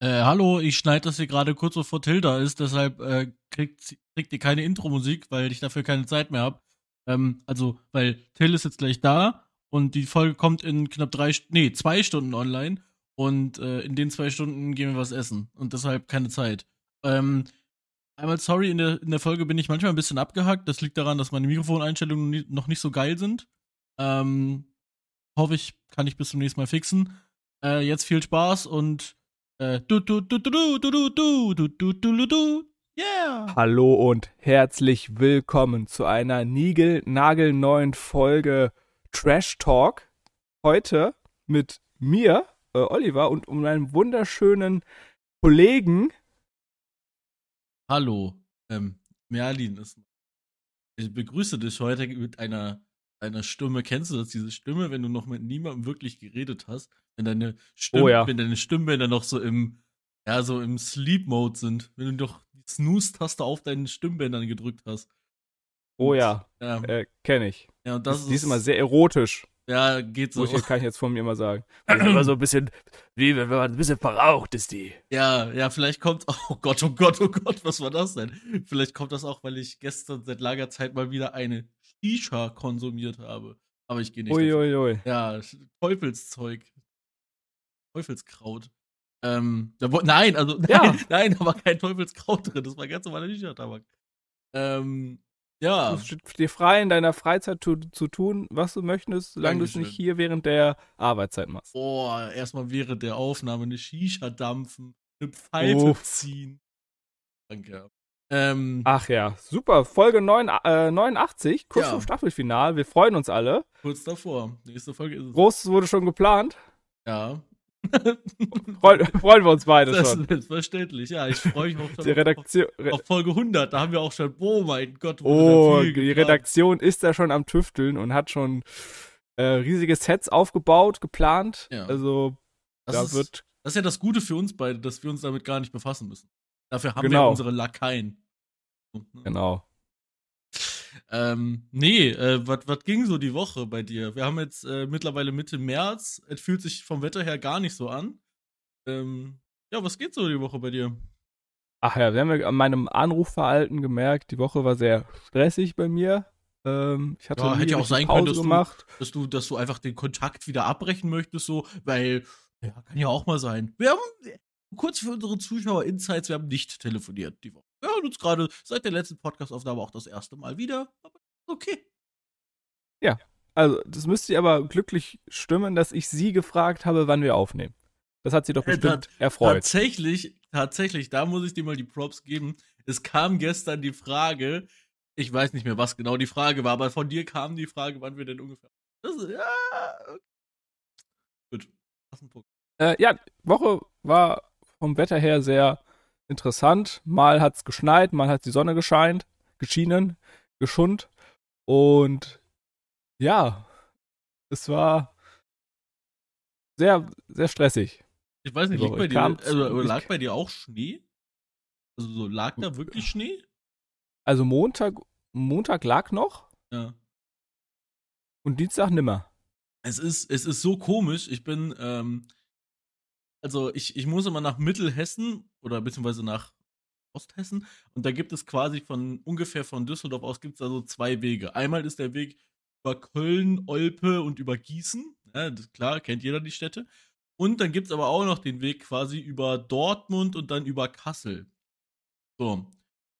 Äh, hallo, ich schneide das hier gerade kurz bevor Tilda ist, deshalb äh, kriegt, kriegt ihr keine Intro-Musik, weil ich dafür keine Zeit mehr habe. Ähm, also, weil Till ist jetzt gleich da und die Folge kommt in knapp drei, nee, zwei Stunden online und äh, in den zwei Stunden gehen wir was essen und deshalb keine Zeit. Ähm, einmal sorry, in der, in der Folge bin ich manchmal ein bisschen abgehackt. Das liegt daran, dass meine Mikrofoneinstellungen noch nicht so geil sind. Ähm, hoffe ich, kann ich bis zum nächsten Mal fixen. Äh, jetzt viel Spaß und du, du, du, du, du, du, du, du, du, du, du, yeah! Hallo und herzlich willkommen zu einer nigel-nagelneuen Folge Trash Talk. Heute mit mir, äh, Oliver, und um einen wunderschönen Kollegen. Hallo, ähm, Merlin ist. Ich begrüße dich heute mit einer, einer Stimme. Kennst du das, diese Stimme, wenn du noch mit niemandem wirklich geredet hast? Wenn deine Stimme, Oh ja. wenn deine Stimmbänder noch so im, ja, so im Sleep-Mode sind. Wenn du doch die Snooze-Taste auf deinen Stimmbändern gedrückt hast. Oh ja, Ja, äh, kenne ich. ja und das die ist ist, immer sehr erotisch. ja, geht so. Viel kann ich jetzt von mir mal sagen. Immer so ein bisschen, wie wenn man ein bisschen verraucht ist die. Ja, ja, vielleicht kommt, oh Gott, oh Gott, oh Gott, was war das denn? Vielleicht kommt das auch, weil ich gestern seit langer Zeit mal wieder eine Shisha konsumiert habe. Aber ich gehe nicht. Uiuiui. Ja, Teufelszeug. Teufelskraut. Ähm, da, nein, also, nein, Ja. nein, da war kein Teufelskraut drin. Das war ganz normaler Shisha-Tabak. Ähm, ja. Es steht dir frei, in deiner Freizeit zu, zu tun, was du möchtest, solange du es nicht hier während der Arbeitszeit machst. Boah, erstmal während der Aufnahme eine Shisha dampfen, eine Pfeife Uff. ziehen. Danke. Ähm, Ach ja, super. Folge 9, äh, 89, kurz Ja. vor Staffelfinal. Wir freuen uns alle. kurz davor. Nächste Folge ist es. Großes wurde schon geplant. Ja. Freu, freuen wir uns beide das schon. ist selbstverständlich. Ja, ich freue mich auch schon Die Redaktion, auf, auf Folge 100. Da haben wir auch schon, oh mein Gott. oh, die geplant. Redaktion ist da schon am Tüfteln und hat schon äh, riesige Sets aufgebaut, geplant. Ja. Also Das, da ist, wird das ist ja das Gute für uns beide, dass wir uns damit gar nicht befassen müssen. Dafür haben wir Genau. unsere Lakaien. Ne? genau. Ähm, nee, äh, was ging so die Woche bei dir? Wir haben jetzt äh, mittlerweile Mitte März. Es fühlt sich vom Wetter her gar nicht so an. Ähm, ja, was geht so die Woche bei dir? Ach ja, wir haben ja an meinem Anrufverhalten gemerkt, die Woche war sehr stressig bei mir. Ähm, ich hatte Ja, hätte ja auch sein können, dass du- gemacht. Dass du, dass du einfach den Kontakt wieder abbrechen möchtest, so, weil, ja, kann ja auch mal sein. Wir haben, kurz für unsere Zuschauer Insights, wir haben nicht telefoniert die Woche. Wir hören uns gerade seit der letzten Podcast-Aufnahme auch das erste Mal wieder. Aber okay. Also, das müsste ihr aber glücklich stimmen, dass ich sie gefragt habe, wann wir aufnehmen. Das hat sie doch Äh, bestimmt erfreut. Tatsächlich, tatsächlich, da muss ich dir mal die Props geben. Es kam gestern die Frage, ich weiß nicht mehr, was genau die Frage war, aber von dir kam die Frage, wann wir denn ungefähr. Das ist, ja. okay. Gut. Lass einen Punkt. Äh, ja, Woche war vom Wetter her sehr interessant. Mal hat's geschneit, mal hat die Sonne gescheint, geschienen, geschund. Und ja, es war sehr, sehr stressig. Ich weiß nicht, So, liegt bei dir, also, lag bei dir auch Schnee? Also so, lag da wirklich Schnee? Also Montag, Montag lag noch Ja. und Dienstag nimmer. Es ist, es ist so komisch. Ich bin, ähm, also ich, ich muss immer nach Mittelhessen oder beziehungsweise nach Osthessen und da gibt es quasi von ungefähr von Düsseldorf aus gibt es da so zwei Wege. Einmal ist der Weg über Köln, Olpe und über Gießen. Ja, klar, kennt jeder die Städte. Und dann gibt es aber auch noch den Weg quasi über Dortmund und dann über Kassel. So.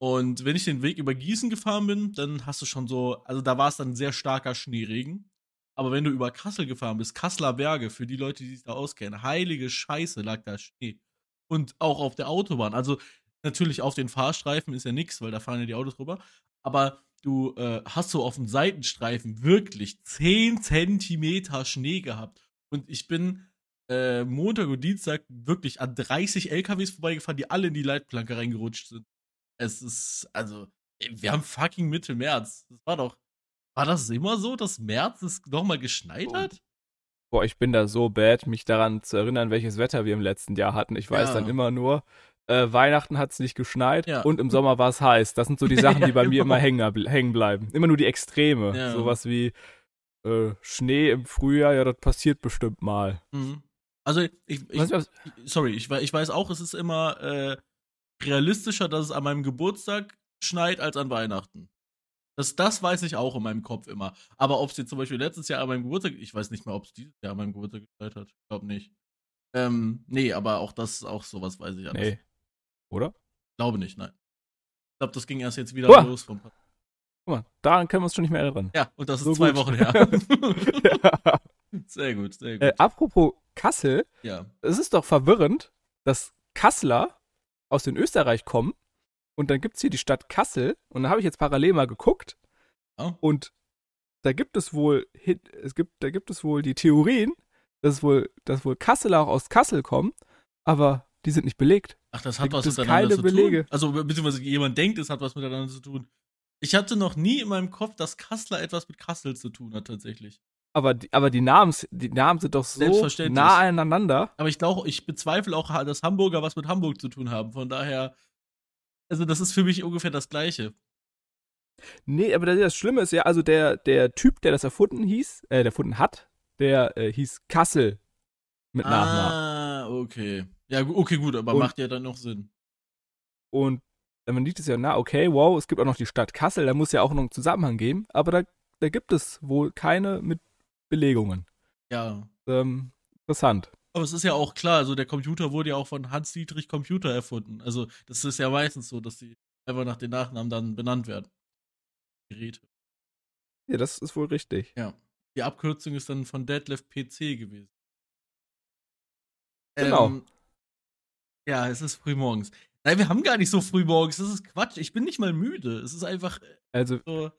Und wenn ich den Weg über Gießen gefahren bin, dann hast du schon so, also da war es dann sehr starker Schneeregen. Aber wenn du über Kassel gefahren bist, Kasseler Berge, für die Leute, die sich da auskennen, heilige Scheiße lag da Schnee. Und auch auf der Autobahn. Also natürlich auf den Fahrstreifen ist ja nix, weil da fahren ja die Autos rüber. Aber du äh, hast so auf dem Seitenstreifen wirklich 10 Zentimeter Schnee gehabt. Und ich bin äh, Montag und Dienstag wirklich an 30 LKWs vorbeigefahren, die alle in die Leitplanke reingerutscht sind. Es ist, also, wir haben fucking Mitte März. Das war doch, war das immer so, dass März es nochmal geschneit hat? Boah, ich bin da so bad, mich daran zu erinnern, welches Wetter wir im letzten Jahr hatten. Ich weiß Ja. dann immer nur, äh, Weihnachten hat es nicht geschneit Ja. und im Sommer war es heiß. Das sind so die Sachen, Ja, die bei mir genau. immer hängen, hängen bleiben. Immer nur die Extreme. Ja. Sowas wie äh, Schnee im Frühjahr, ja, das passiert bestimmt mal. Mhm. Also ich, ich was- sorry, ich, ich weiß auch, es ist immer äh, realistischer, dass es an meinem Geburtstag schneit als an Weihnachten. Das, das weiß ich auch in meinem Kopf immer. Aber ob es jetzt zum Beispiel letztes Jahr an meinem Geburtstag, ich weiß nicht mehr, ob es dieses Jahr an meinem Geburtstag geschneit hat. Ich glaube nicht. Ähm, nee, aber auch das, auch sowas weiß ich alles. Nee. Oder? Glaube nicht, nein. Ich glaube, das ging erst jetzt wieder Uah. los vom Guck mal, daran können wir uns schon nicht mehr erinnern. Ja, und das ist So zwei gut. Wochen her. ja. sehr gut, sehr gut. äh, apropos Kassel, ja. es ist doch verwirrend, dass Kasseler aus den Österreich kommen und dann gibt es hier die Stadt Kassel und da habe ich jetzt parallel mal geguckt Ja. und da gibt es wohl es gibt da gibt es wohl die Theorien, dass wohl dass wohl Kasseler auch aus Kassel kommen, aber die sind nicht belegt. Ach, das Da hat was gibt es miteinander keine zu Belege. tun. Also, be- beziehungsweise jemand denkt, es hat was miteinander zu tun. Ich hatte noch nie in meinem Kopf, dass Kassler etwas mit Kassel zu tun hat, tatsächlich. Aber die, aber die Namen die Namen sind doch so nah aneinander. Aber ich glaube, ich bezweifle auch, dass Hamburger was mit Hamburg zu tun haben. Von daher, also, das ist für mich ungefähr das Gleiche. Nee, aber das, Schlimme ist ja, also der, der Typ, der das erfunden hieß, äh, der erfunden hat, der äh, hieß Kassel mit Nachnamen. Ah, okay. Ja, okay, gut, aber Und- macht ja dann noch Sinn. Und äh, man sieht es ja, na, okay, wow, es gibt auch noch die Stadt Kassel, da muss ja auch noch einen Zusammenhang geben, aber da, da gibt es wohl keine mit Belegungen. Ja. Ähm, interessant. Aber es ist ja auch klar, also der Computer wurde ja auch von Hans-Dietrich Computer erfunden. Also, das ist ja meistens so, dass die einfach nach den Nachnamen dann benannt werden. Geräte. Ja, das ist wohl richtig. Ja. Die Abkürzung ist dann von Deadlift PC gewesen. Genau. Ähm, ja, es ist früh morgens. Nein, wir haben gar nicht so früh morgens. Das ist Quatsch. Ich bin nicht mal müde. Es ist einfach äh, Also, so.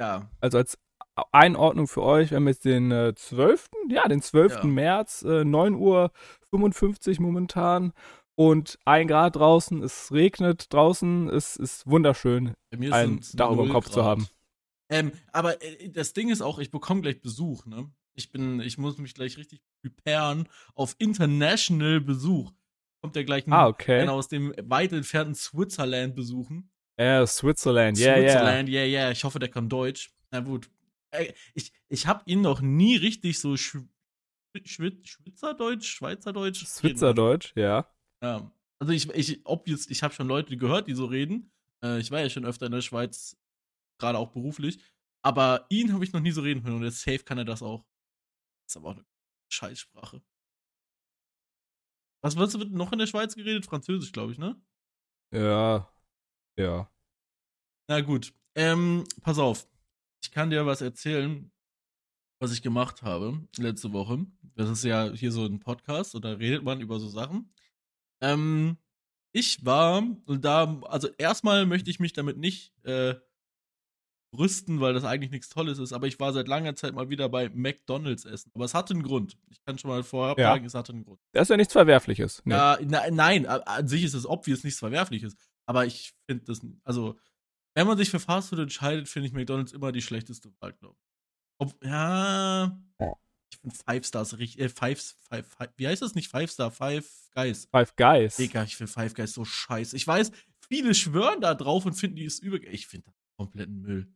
Ja. also als Einordnung für euch, wir haben jetzt den äh, 12., ja, den 12. Ja. März, äh, 9 Uhr 55 momentan und ein Grad draußen, es regnet draußen, es ist wunderschön. Bei mir Ein sind's Dach über dem Kopf zu Grad. haben. Ähm, aber äh, das Ding ist auch, ich bekomme gleich Besuch, ne? Ich bin, ich muss mich gleich richtig preparen auf international Besuch. Kommt der gleich Ah, okay. einer aus dem weit entfernten Switzerland besuchen. Ja, Switzerland, ja, ja. Switzerland, ja, ja. Ich hoffe, der kann Deutsch. Na gut. Äh, Ich, ich habe ihn noch nie richtig so Schw Schwit Schwitzerdeutsch, Schweizerdeutsch. Schwitzerdeutsch, ja. ja. Also ich, ich, obvious, ich habe schon Leute gehört, die so reden. Äh, ich war ja schon öfter in der Schweiz, gerade auch beruflich. Aber ihn habe ich noch nie so reden hören und jetzt safe kann er das auch. ist aber auch eine Scheißsprache. Was was wird noch in der Schweiz geredet? Französisch, glaube ich, ne? Ja. Ja. Na gut. Ähm, pass auf. Ich kann dir was erzählen, was ich gemacht habe letzte Woche. Das ist ja hier so ein Podcast und da redet man über so Sachen. Ähm, ich war, und da, also erstmal möchte ich mich damit nicht äh, brüsten, weil das eigentlich nichts Tolles ist, aber ich war seit langer Zeit mal wieder bei McDonalds essen. Aber es hatte einen Grund. Ich kann schon mal vorab Ja. sagen, es hatte einen Grund. Das ist ja nichts Verwerfliches. Nee. Ja, na, nein, an sich ist es obvious nichts Verwerfliches. Aber ich finde das, also, wenn man sich für Fastfood entscheidet, finde ich McDonalds immer die schlechteste Wahl, glaube ich. Ob, ja, ich finde Five Stars richtig, äh, Five, Five, Five, wie heißt das nicht? Five Star, Five Guys. Five Guys. Digga, ich finde Five Guys so scheiße. Ich weiß, viele schwören da drauf und finden die ist über, ich finde das kompletten Müll.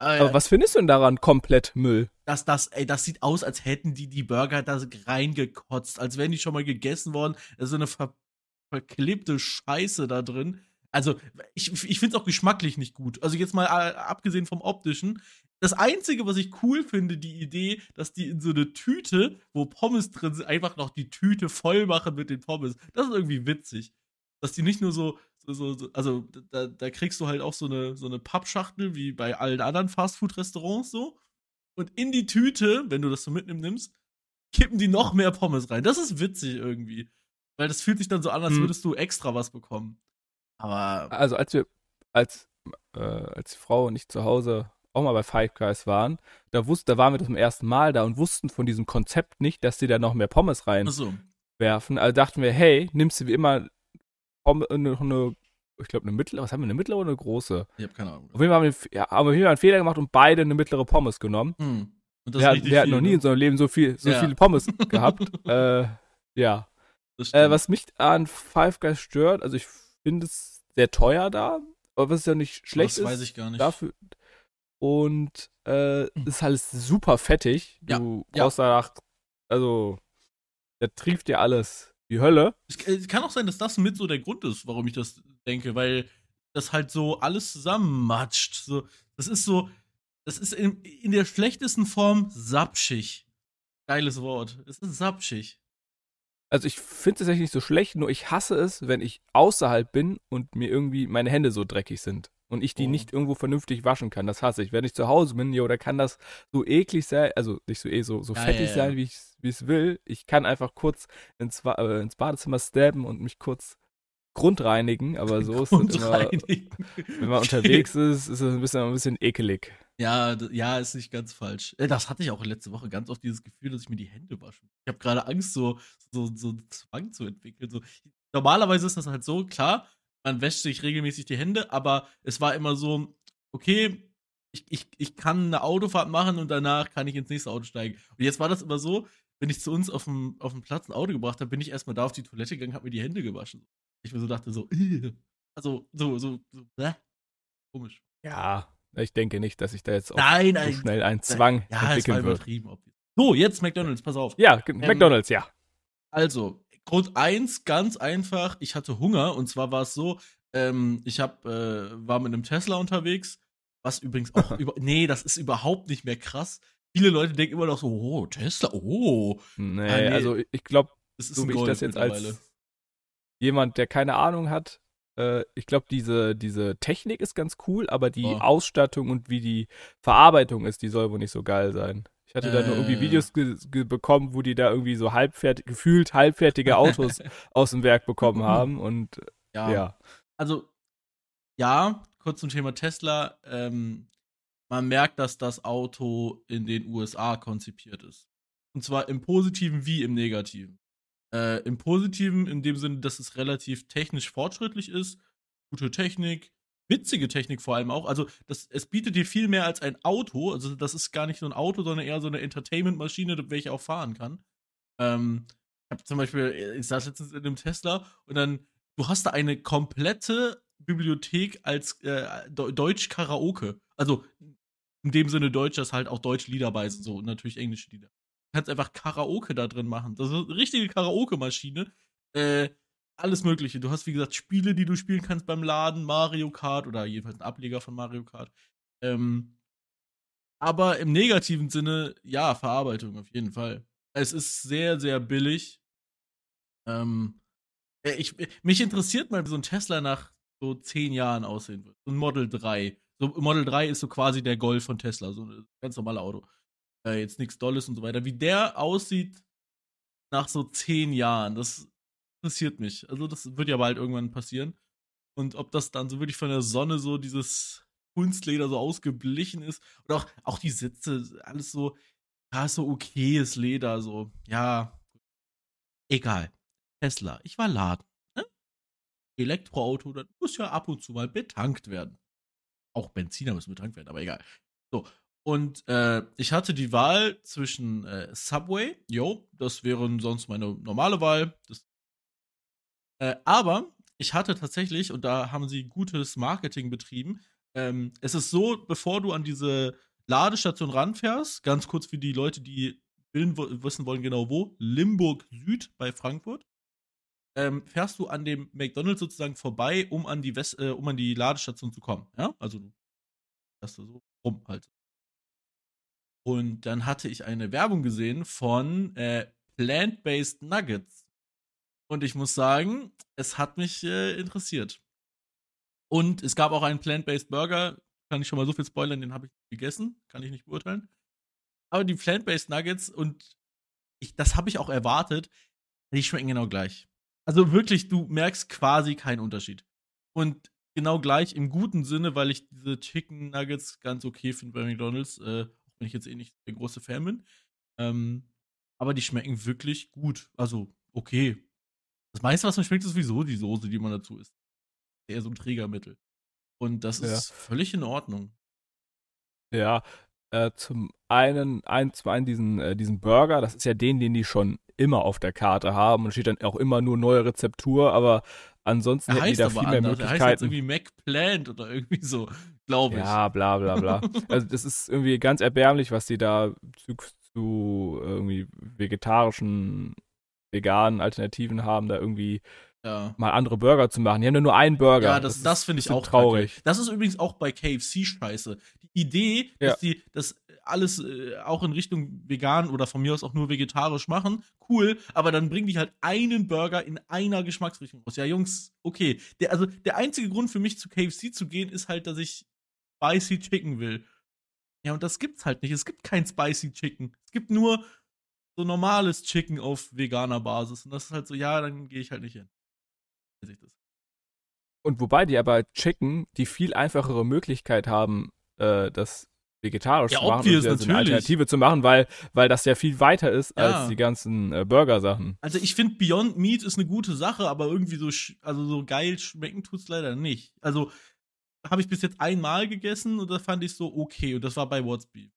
Äh, Aber was findest du denn daran komplett Müll? dass das, ey, das sieht aus, als hätten die die Burger da reingekotzt, als wären die schon mal gegessen worden. Da ist so eine ver verklebte Scheiße da drin. Also, ich, ich finde es auch geschmacklich nicht gut. Also, jetzt mal äh, abgesehen vom optischen. Das Einzige, was ich cool finde, die Idee, dass die in so eine Tüte, wo Pommes drin sind, einfach noch die Tüte voll machen mit den Pommes. Das ist irgendwie witzig. Dass die nicht nur so, so, so, so also da, da kriegst du halt auch so eine, so eine Pappschachtel, wie bei allen anderen Fastfood-Restaurants so. Und in die Tüte, wenn du das so mitnimmst, kippen die noch mehr Pommes rein. Das ist witzig irgendwie. Weil das fühlt sich dann so an, als Hm. würdest du extra was bekommen. Aber Also als wir, als, äh, als die Frau und ich zu Hause auch mal bei Five Guys waren, da wussten, da waren wir zum ersten Mal da und wussten von diesem Konzept nicht, dass die da noch mehr Pommes reinwerfen. Also dachten wir, hey, nimmst du wie immer eine, eine ich glaube eine mittlere, was haben wir, eine mittlere oder eine große? Ich habe keine Ahnung. Auf jeden Fall haben wir, ja, haben wir hier einen Fehler gemacht und beide eine mittlere Pommes genommen. Hm. Wir, hatten- viel, noch nie ne? in unserem Leben so viel, so Ja. viele Pommes gehabt. äh, ja. Äh, was mich an Five Guys stört, also ich finde es sehr teuer da, aber was ja nicht schlecht das weiß ist ich gar nicht. dafür. Und äh, ist alles super fettig. Ja, Du ja. brauchst danach, also der trieft dir alles die Hölle. Es es kann auch sein, dass das mit so der Grund ist, warum ich das denke, weil das halt so alles zusammenmatscht. So, das ist so, das ist in, in der schlechtesten Form sapschig. Geiles Wort. Es ist sapschig. Also ich finde es tatsächlich nicht so schlecht, nur ich hasse es, wenn ich außerhalb bin und mir irgendwie meine Hände so dreckig sind und ich die Oh. nicht irgendwo vernünftig waschen kann. Das hasse ich. Wenn ich zu Hause bin, jo, da kann das so eklig sein, also nicht so eh so, so Ja, fettig ja, ja. sein, wie ich es will. Ich kann einfach kurz ins, äh, ins Badezimmer stabben und mich kurz grundreinigen, aber so ist es immer, wenn man unterwegs ist, ist es ein bisschen, ein bisschen ekelig. Ja, ja, ist nicht ganz falsch. Äh, Das hatte ich auch letzte Woche ganz oft dieses Gefühl, dass ich mir die Hände wasche. Ich habe gerade Angst, so, so, so einen Zwang zu entwickeln. So, normalerweise ist das halt so, klar, man wäscht sich regelmäßig die Hände, aber es war immer so, okay, ich, ich, ich kann eine Autofahrt machen und danach kann ich ins nächste Auto steigen. Und jetzt war das immer so, wenn ich zu uns auf dem, auf dem Platz ein Auto gebracht habe, bin ich erstmal da auf die Toilette gegangen, habe mir die Hände gewaschen. Ich mir so dachte, so, "Ugh." also, so, so, so, bäh. komisch. Ja, ich denke nicht, dass ich da jetzt auch Nein, so nein. schnell einen Zwang Ja, es war entwickeln obvious. So, jetzt McDonalds, pass auf. Ja, ge- McDonalds, ja. Also, Grund eins, ganz einfach, ich hatte Hunger und zwar war es so, ähm, ich hab, äh, war mit einem Tesla unterwegs, was übrigens auch über, nee, das ist überhaupt nicht mehr krass. Viele Leute denken immer noch so, oh, Tesla, oh, Nee, Ah, nee. also ich glaube, so wie ich das jetzt als jemand, der keine Ahnung hat, äh, ich glaube, diese, diese Technik ist ganz cool, aber die Oh. Ausstattung und wie die Verarbeitung ist, die soll wohl nicht so geil sein. Ich hatte da nur irgendwie Äh. Videos bekommen, wo die da irgendwie so halbfertig, gefühlt halbfertige Autos aus dem Werk bekommen haben und ja. ja. Also, ja, kurz zum Thema Tesla. Ähm, man merkt, dass das Auto in den USA konzipiert ist. Und zwar im Positiven wie im Negativen. Äh, Im Positiven in dem Sinne, dass es relativ technisch fortschrittlich ist, gute Technik, witzige Technik vor allem auch. Also das, es bietet dir viel mehr als ein Auto. Also das ist gar nicht so ein Auto, sondern eher so eine Entertainment-Maschine, welche auch fahren kann. Ähm, ich habe zum Beispiel, ich saß letztens in einem Tesla und dann, du hast da eine komplette Bibliothek als äh, Deu- Deutsch-Karaoke. Also in dem Sinne Deutsch, dass halt auch deutsche Lieder bei sind, so und natürlich englische Lieder. Kannst einfach Karaoke da drin machen. Das ist eine richtige Karaoke-Maschine. Äh, alles Mögliche. Du hast, wie gesagt, Spiele, die du spielen kannst beim Laden, Mario Kart oder jedenfalls ein Ableger von Mario Kart. Ähm, aber im negativen Sinne, ja, Verarbeitung auf jeden Fall. Es ist sehr, sehr billig. Ähm, äh, ich, mich interessiert mal, wie so ein Tesla nach so zehn Jahren aussehen wird. So ein Model 3. So, Model 3 ist so quasi der Golf von Tesla, so ein ganz normales Auto. Äh, jetzt nichts Dolles und so weiter. Wie der aussieht nach so zehn Jahren, das interessiert mich. Also, das wird ja bald irgendwann passieren. Und ob das dann so wirklich von der Sonne so dieses Kunstleder so ausgeblichen ist. Und auch, auch die Sitze, alles so, ja, so okayes Leder, so, ja. Egal. Tesla, ich war laden. Ne? Elektroauto, das muss ja ab und zu mal betankt werden. Auch Benziner müssen betankt werden, aber egal. So. Und äh, ich hatte die Wahl zwischen äh, Subway, jo, das wäre sonst meine normale Wahl. Das, äh, aber ich hatte tatsächlich, und da haben sie gutes Marketing betrieben, ähm, es ist so, bevor du an diese Ladestation ranfährst, ganz kurz für die Leute, die wissen wollen genau wo, Limburg Süd bei Frankfurt, ähm, fährst du an dem McDonalds sozusagen vorbei, um an die West, äh, um an die Ladestation zu kommen. Ja, also du fährst da so rum halt. Und dann hatte ich eine Werbung gesehen von äh, Plant-Based Nuggets. Und ich muss sagen, es hat mich äh, interessiert. Und es gab auch einen Plant-Based Burger, kann ich schon mal so viel spoilern, den habe ich gegessen, kann ich nicht beurteilen. Aber die Plant-Based Nuggets und ich, das habe ich auch erwartet, die schmecken genau gleich. Also wirklich, du merkst quasi keinen Unterschied. Und genau gleich im guten Sinne, weil ich diese Chicken Nuggets ganz okay finde bei McDonalds, äh, wenn ich jetzt eh nicht der große Fan bin. Ähm, aber die schmecken wirklich gut. Also, okay. Das meiste, was mir schmeckt, ist sowieso die Soße, die man dazu isst. Eher so ein Trägermittel. Und das Ja. ist völlig in Ordnung. Ja, äh, zum einen, ein, zum einen diesen, äh, diesen Burger, das ist ja den, den die schon immer auf der Karte haben und steht dann auch immer nur neue Rezeptur, aber ansonsten Er hätten die heißt da viel mehr anders. Er heißt jetzt Möglichkeiten. irgendwie McPlant oder irgendwie so, glaube ich. Ja, bla bla bla. also das ist irgendwie ganz erbärmlich, was die da zu, zu irgendwie vegetarischen veganen Alternativen haben, da irgendwie Ja. mal andere Burger zu machen. Die haben ja nur einen Burger. Ja, das, das, ist finde ich auch traurig. kacke. Das ist übrigens auch bei KFC scheiße. Die Idee, Ja. dass die das alles äh, auch in Richtung vegan oder von mir aus auch nur vegetarisch machen, cool, aber dann bringen die halt einen Burger in einer Geschmacksrichtung raus. Ja, Jungs, okay. Der, also der einzige Grund für mich zu KFC zu gehen, ist halt, dass ich Spicy Chicken will. Ja, und das gibt's halt nicht. Es gibt kein Spicy Chicken. Es gibt nur so normales Chicken auf veganer Basis. Und das ist halt so, ja, dann gehe ich halt nicht hin. Weiß ich das. Und wobei die aber Chicken die viel einfachere Möglichkeit haben, äh, das vegetarisch Ja, zu machen obvious, und wieder so eine. Alternative zu machen, weil, weil das ja viel weiter ist Ja. als die ganzen äh, Burger-Sachen. Also ich finde Beyond Meat ist eine gute Sache, aber irgendwie so, also so geil schmecken tut's leider nicht. Also habe ich bis jetzt einmal gegessen und da fand ich so okay und das war bei What's Beef.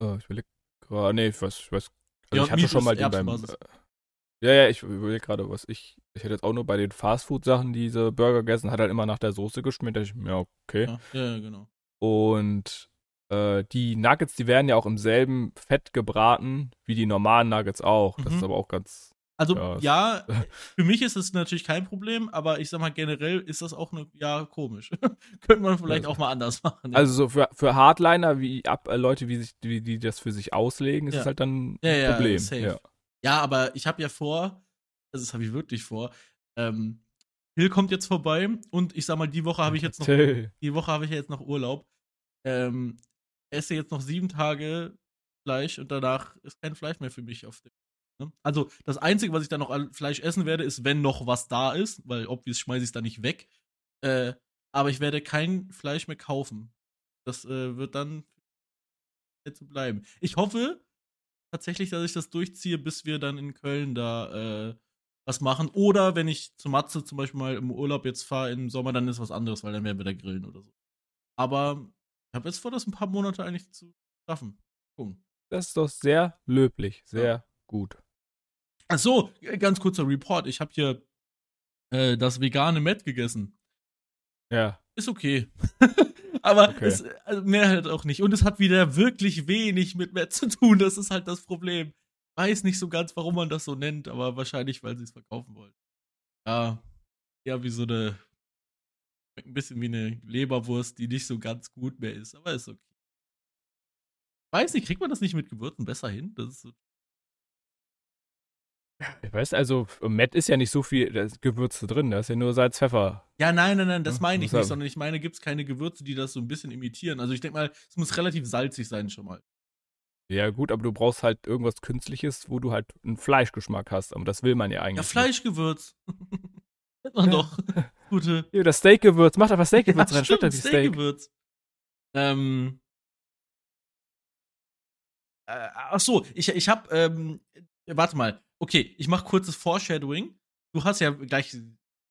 Oh, ich überleg gerade, nee, ich weiß, ich weiß. Also Ja, ich hatte schon mal die beim. Äh, ja, ja, ich überlege gerade, was ich. Ich hätte jetzt auch nur bei den Fastfood-Sachen diese Burger gegessen, hat halt immer nach der Soße geschmeckt. Da ich, ja, okay. Ja, ja, ja, genau. Und äh, die Nuggets, die werden ja auch im selben Fett gebraten wie die normalen Nuggets auch. Das Mhm. ist aber auch ganz. Also Ja, ja, für mich ist es natürlich kein Problem, aber ich sag mal generell ist das auch eine, ja, komisch. Könnte man vielleicht Ja. auch mal anders machen. ja. Also so für, für Hardliner, wie ab, äh, Leute, wie sich, wie die das für sich auslegen, ist es halt dann ein Problem. safe. Ja. Ja, aber ich habe ja vor, also das habe ich wirklich vor, ähm, Hill kommt jetzt vorbei und ich sag mal, die Woche habe ich jetzt noch die Woche habe ich jetzt noch Urlaub. Ähm, esse jetzt noch sieben Tage Fleisch und danach ist kein Fleisch mehr für mich auf dem. Ne? Also das Einzige, was ich dann noch an Fleisch essen werde, ist, wenn noch was da ist, weil obvious schmeiße ich es dann nicht weg. Äh, aber ich werde kein Fleisch mehr kaufen. Das äh, wird dann so bleiben. Ich hoffe tatsächlich, dass ich das durchziehe, bis wir dann in Köln da äh, was machen. Oder wenn ich zu Matze zum Beispiel mal im Urlaub jetzt fahre im Sommer, dann ist was anderes, weil dann werden wir da grillen oder so. Aber ich habe jetzt vor, das ein paar Monate eigentlich zu schaffen. Gucken. Das ist doch sehr löblich, sehr gut. Ach so, ganz kurzer Report. Ich habe hier äh, das vegane Met gegessen. Ja. Ist okay. Aber Okay. Es, also mehr halt auch nicht. Und es hat wieder wirklich wenig mit Met zu tun. Das ist halt das Problem. Weiß nicht so ganz, warum man das so nennt, aber wahrscheinlich, weil sie es verkaufen wollen. Ja, ja, wie so eine. Ein bisschen wie eine Leberwurst, die nicht so ganz gut mehr ist, aber ist okay. Weiß nicht, kriegt man das nicht mit Gewürzen besser hin? Das ist so. Ich weiß, also Matt ist ja nicht so viel Gewürze drin, da ist ja nur Salz, Pfeffer. Ja, nein, nein, nein, das Ja, meine ich nicht, er- sondern ich meine, gibt es keine Gewürze, die das so ein bisschen imitieren. Also ich denke mal, es muss relativ salzig sein schon mal. Ja, gut, aber du brauchst halt irgendwas Künstliches, wo du halt einen Fleischgeschmack hast. Aber das will man ja eigentlich. Ja. Fleischgewürz. Hätte man Ja. doch. Gute. Hier, das Steakgewürz, mach einfach Steakgewürz rein, schmeckt stimmt, Steak. Steakgewürz. Ähm. Äh, ach so, ich, ich hab, ähm, warte mal. Okay, ich mach kurzes Foreshadowing. Du hast ja gleich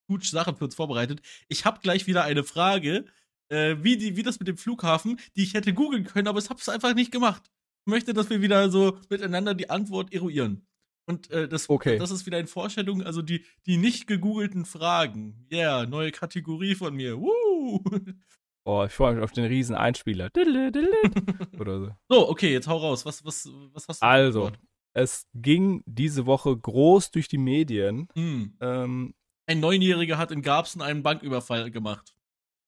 gut Sachen für uns vorbereitet. Ich hab gleich wieder eine Frage, äh, wie, die, wie das mit dem Flughafen, die ich hätte googeln können, aber ich hab's einfach nicht gemacht. Ich möchte, dass wir wieder so miteinander die Antwort eruieren. Und äh, das, Okay. das ist wieder in Vorstellung, also die, die nicht gegoogelten Fragen. Yeah, neue Kategorie von mir. Woo! Oh, ich freue mich auf den riesen Einspieler. Oder so. So, okay, jetzt hau raus. Was, was, was hast du? Also? Es ging diese Woche groß durch die Medien. Hm. Ähm, Ein Neunjähriger hat in Garbsen einen Banküberfall gemacht.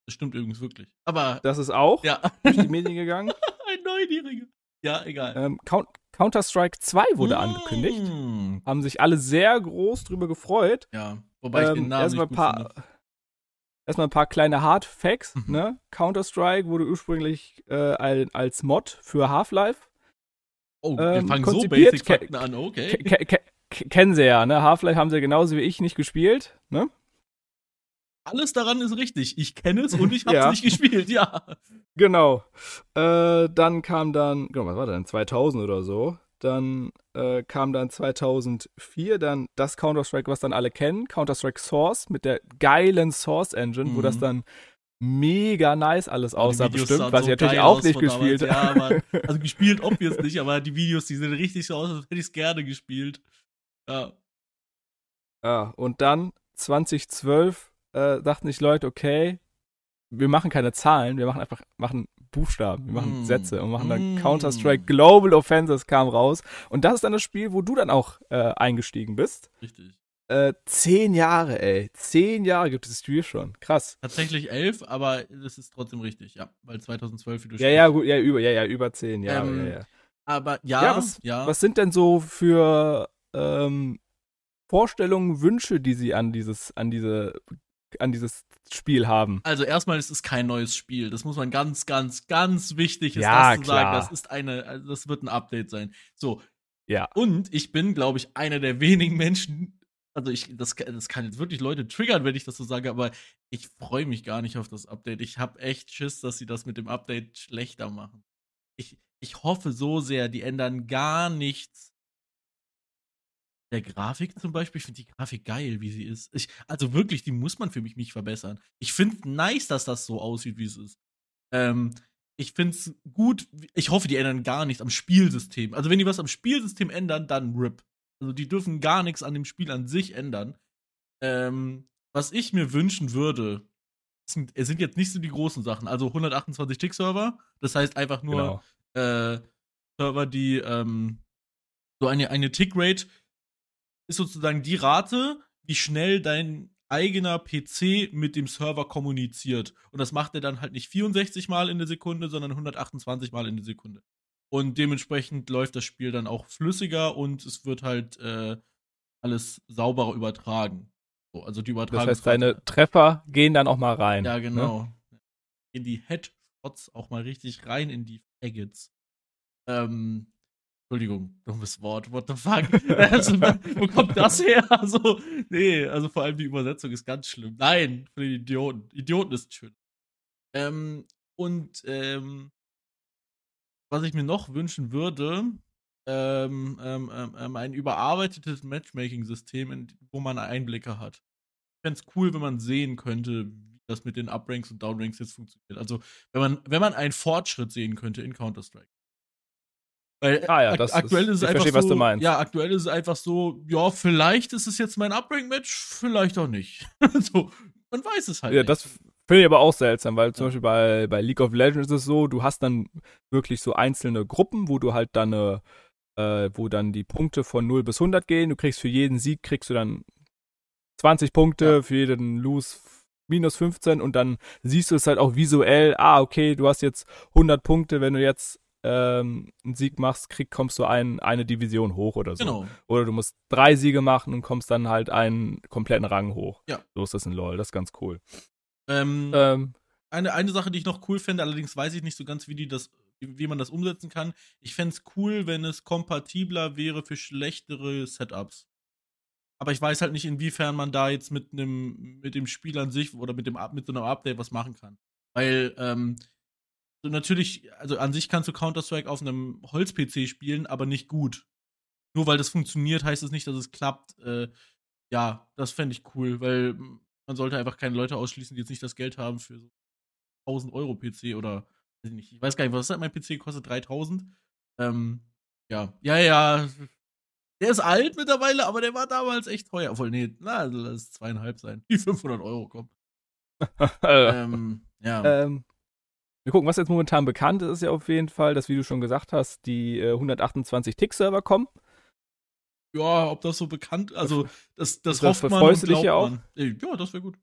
Das stimmt übrigens wirklich. Aber, das ist auch ja, durch die Medien gegangen. ein Neunjähriger. Ja, egal. Ähm, Count- Counter-Strike 2 wurde angekündigt. Hm. Haben sich alle sehr groß drüber gefreut. Ja, wobei ich den Ähm, Namen erstmal nicht paar, finde. erstmal ein paar kleine Hard Facts. Mhm. Ne? Counter-Strike wurde ursprünglich äh, al- als Mod für Half-Life. Oh, wir ähm, fangen so konzipiert, Basic-Fakten an, okay. Ke- ke- ke- ke- Kennen sie ja, ne? Half-Life haben sie genauso wie ich nicht gespielt. Ne? Alles daran ist richtig. Ich kenne es und ich habe es Ja. nicht gespielt, ja. Genau. Äh, dann kam dann, genau, was war denn, 2000 oder so. Dann äh, kam dann 2004 dann das Counter-Strike, was dann alle kennen, Counter-Strike Source mit der geilen Source Engine, wo Mhm. das dann mega nice alles aussah, bestimmt, was so ich natürlich auch nicht gespielt habe. Ja, also gespielt obvious nicht, aber die Videos, die sehen richtig so aus, als hätte ich es gerne gespielt. Ja. Ja, und dann 2012 äh, dachten sich Leute, okay, wir machen keine Zahlen, wir machen einfach machen Buchstaben, wir machen Mm. Sätze und machen dann Mm. Counter-Strike Global Offenses kam raus. Und das ist dann das Spiel, wo du dann auch äh, eingestiegen bist. Richtig. Äh, zehn Jahre, ey. Zehn Jahre gibt es das Spiel schon. Krass. Tatsächlich elf, aber das ist trotzdem richtig, ja. Weil 2012, wie du Ja, ja, gut, ja, über, ja, ja, über zehn Jahre, Ähm, ja, ja. Aber ja, Ja, was- ja. Was sind denn so für ähm, Vorstellungen, Wünsche, die sie an dieses, an diese, an dieses Spiel haben? Also erstmal ist es kein neues Spiel. Das muss man ganz, ganz, ganz wichtig ist Ja, das zu sagen. klar. Das ist eine, also das wird ein Update sein. So. Ja. Und ich bin, glaube ich, einer der wenigen Menschen, also ich, das, das kann jetzt wirklich Leute triggern, wenn ich das so sage, aber ich freue mich gar nicht auf das Update. Ich habe echt Schiss, dass sie das mit dem Update schlechter machen. Ich, ich hoffe so sehr, die ändern gar nichts. Der Grafik zum Beispiel, ich finde die Grafik geil, wie sie ist. Ich, also wirklich, die muss man für mich nicht verbessern. Ich finde nice, dass das so aussieht, wie es ist. Ähm, ich finde es gut, ich hoffe, die ändern gar nichts am Spielsystem. Also wenn die was am Spielsystem ändern, dann RIP. Also die dürfen gar nichts an dem Spiel an sich ändern. Ähm, was ich mir wünschen würde, sind, es sind jetzt nicht so die großen Sachen. Also 128 Tick-Server, das heißt einfach nur Genau. äh, Server, die ähm, so eine, eine Tick-Rate ist sozusagen die Rate, wie schnell dein eigener PC mit dem Server kommuniziert. Und das macht er dann halt nicht 64 Mal in der Sekunde, sondern 128 Mal in der Sekunde. Und dementsprechend läuft das Spiel dann auch flüssiger und es wird halt äh, alles sauberer übertragen. So, also die Das Übertragung. heißt, deine Treffer gehen dann auch mal rein. Ja, Ne? genau. In die Headshots auch mal richtig rein in die Faggots. Ähm, Entschuldigung, dummes Wort, what the fuck? also, wo kommt das her? Also, nee, also vor allem die Übersetzung ist ganz schlimm. Nein, für die Idioten. Idioten ist schön. Ähm, und, ähm, was ich mir noch wünschen würde, ähm, ähm, ähm, ähm, ein überarbeitetes Matchmaking-System, in- wo man Einblicke hat. Ich fände es cool, wenn man sehen könnte, wie das mit den Upranks und Downranks jetzt funktioniert. Also, wenn man, wenn man einen Fortschritt sehen könnte in Counter-Strike. Weil Ah ja, ak- das aktuell ist- ist einfach verstehe, so, was du meinst. Ja, aktuell ist es einfach so, ja, vielleicht ist es jetzt mein Uprank-Match, vielleicht auch nicht. so, man weiß es halt Ja, nicht. das finde ich aber auch seltsam, weil zum. Beispiel bei, bei League of Legends ist es so, du hast dann wirklich so einzelne Gruppen, wo du halt dann eine, äh, wo dann die Punkte von 0 bis 100 gehen. Du kriegst für jeden Sieg, kriegst du dann 20 Punkte, Ja. für jeden Lose minus 15 und dann siehst du es halt auch visuell, ah, okay, du hast jetzt 100 Punkte, wenn du jetzt ähm, einen Sieg machst, krieg, kommst du ein, eine Division hoch oder so. Genau. Oder du musst drei Siege machen und kommst dann halt einen kompletten Rang hoch. Ja. So ist das in LoL, das ist ganz cool. Ähm, Ähm, eine, eine Sache, die ich noch cool fände, allerdings weiß ich nicht so ganz, wie, die das, wie, man das umsetzen kann. Ich fände es cool, wenn es kompatibler wäre für schlechtere Setups. Aber ich weiß halt nicht, inwiefern man da jetzt mit einem, mit dem Spiel an sich oder mit dem mit so einem Update was machen kann. Weil, ähm, so natürlich, also an sich kannst du Counter-Strike auf einem Holz-PC spielen, aber nicht gut. Nur weil das funktioniert, heißt es nicht, dass es klappt. Äh, ja, das fände ich cool, weil man sollte einfach keine Leute ausschließen, die jetzt nicht das Geld haben für so 1000 Euro PC oder weiß ich nicht. Ich weiß gar nicht, was hat mein PC kostet 3000. Ähm, ja, ja, ja. Der ist alt mittlerweile, aber der war damals echt teuer. Obwohl, nee, na, lass es zweieinhalb sein. Die 500 Euro kommen. ähm, ja. ähm, wir gucken, was jetzt momentan bekannt ist, ist ja auf jeden Fall, dass, wie du schon gesagt hast, die äh, 128 Tick-Server kommen. Ja, ob das so bekannt, also das, das, Das hofft man verfreust und du dich ja man. Ey, Ja, das wäre gut.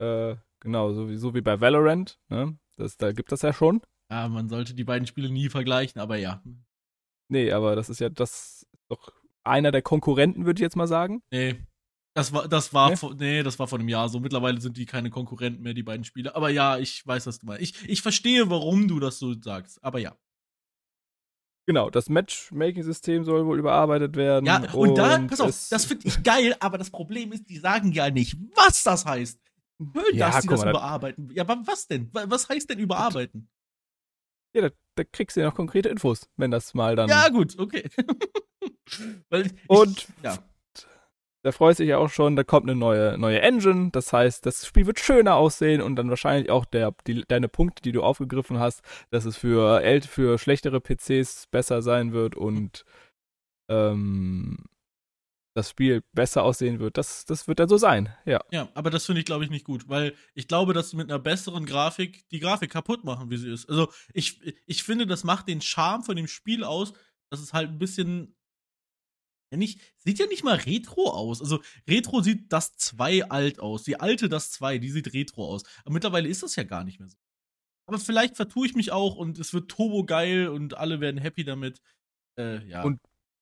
Äh, genau, so wie, so wie bei Valorant. Ne? Das, da gibt das ja schon. Ja, man sollte die beiden Spiele nie vergleichen, aber ja. Nee, aber das ist ja das ist doch einer der Konkurrenten, würde ich jetzt mal sagen. Nee. Das war, das war, Nee? vor, nee, das war vor einem Jahr so. Mittlerweile sind die keine Konkurrenten mehr, die beiden Spiele. Aber ja, ich weiß, was du meinst. Ich, ich verstehe, warum du das so sagst. Aber ja. Genau, das Matchmaking-System soll wohl überarbeitet werden. Ja, und, da, pass auf, das finde ich geil, aber das Problem ist, die sagen ja nicht, was das heißt. Schön, Ja, dass guck das mal, überarbeiten. Ja, aber was denn? Wa- Was heißt denn überarbeiten? Ja, da, da kriegst du ja noch konkrete Infos, wenn das mal dann. Ja, gut, okay. Ich, Und ja. Da freut sich ja auch schon, da kommt eine neue, neue Engine. Das heißt, das Spiel wird schöner aussehen und dann wahrscheinlich auch der, die, deine Punkte, die du aufgegriffen hast, dass es für, für schlechtere PCs besser sein wird und ähm, das Spiel besser aussehen wird, das, das wird dann so sein, ja. Ja, aber das finde ich, glaube ich, nicht gut, weil ich glaube, dass du mit einer besseren Grafik die Grafik kaputt machen, wie sie ist. Also ich, ich finde, das macht den Charme von dem Spiel aus, dass es halt ein bisschen. Ja, nicht, sieht ja nicht mal retro aus. Also retro sieht das 2 alt aus. Die alte das 2, die sieht retro aus. Aber mittlerweile ist das ja gar nicht mehr so. Aber vielleicht vertue ich mich auch und es wird turbo geil und alle werden happy damit. Äh, ja. Und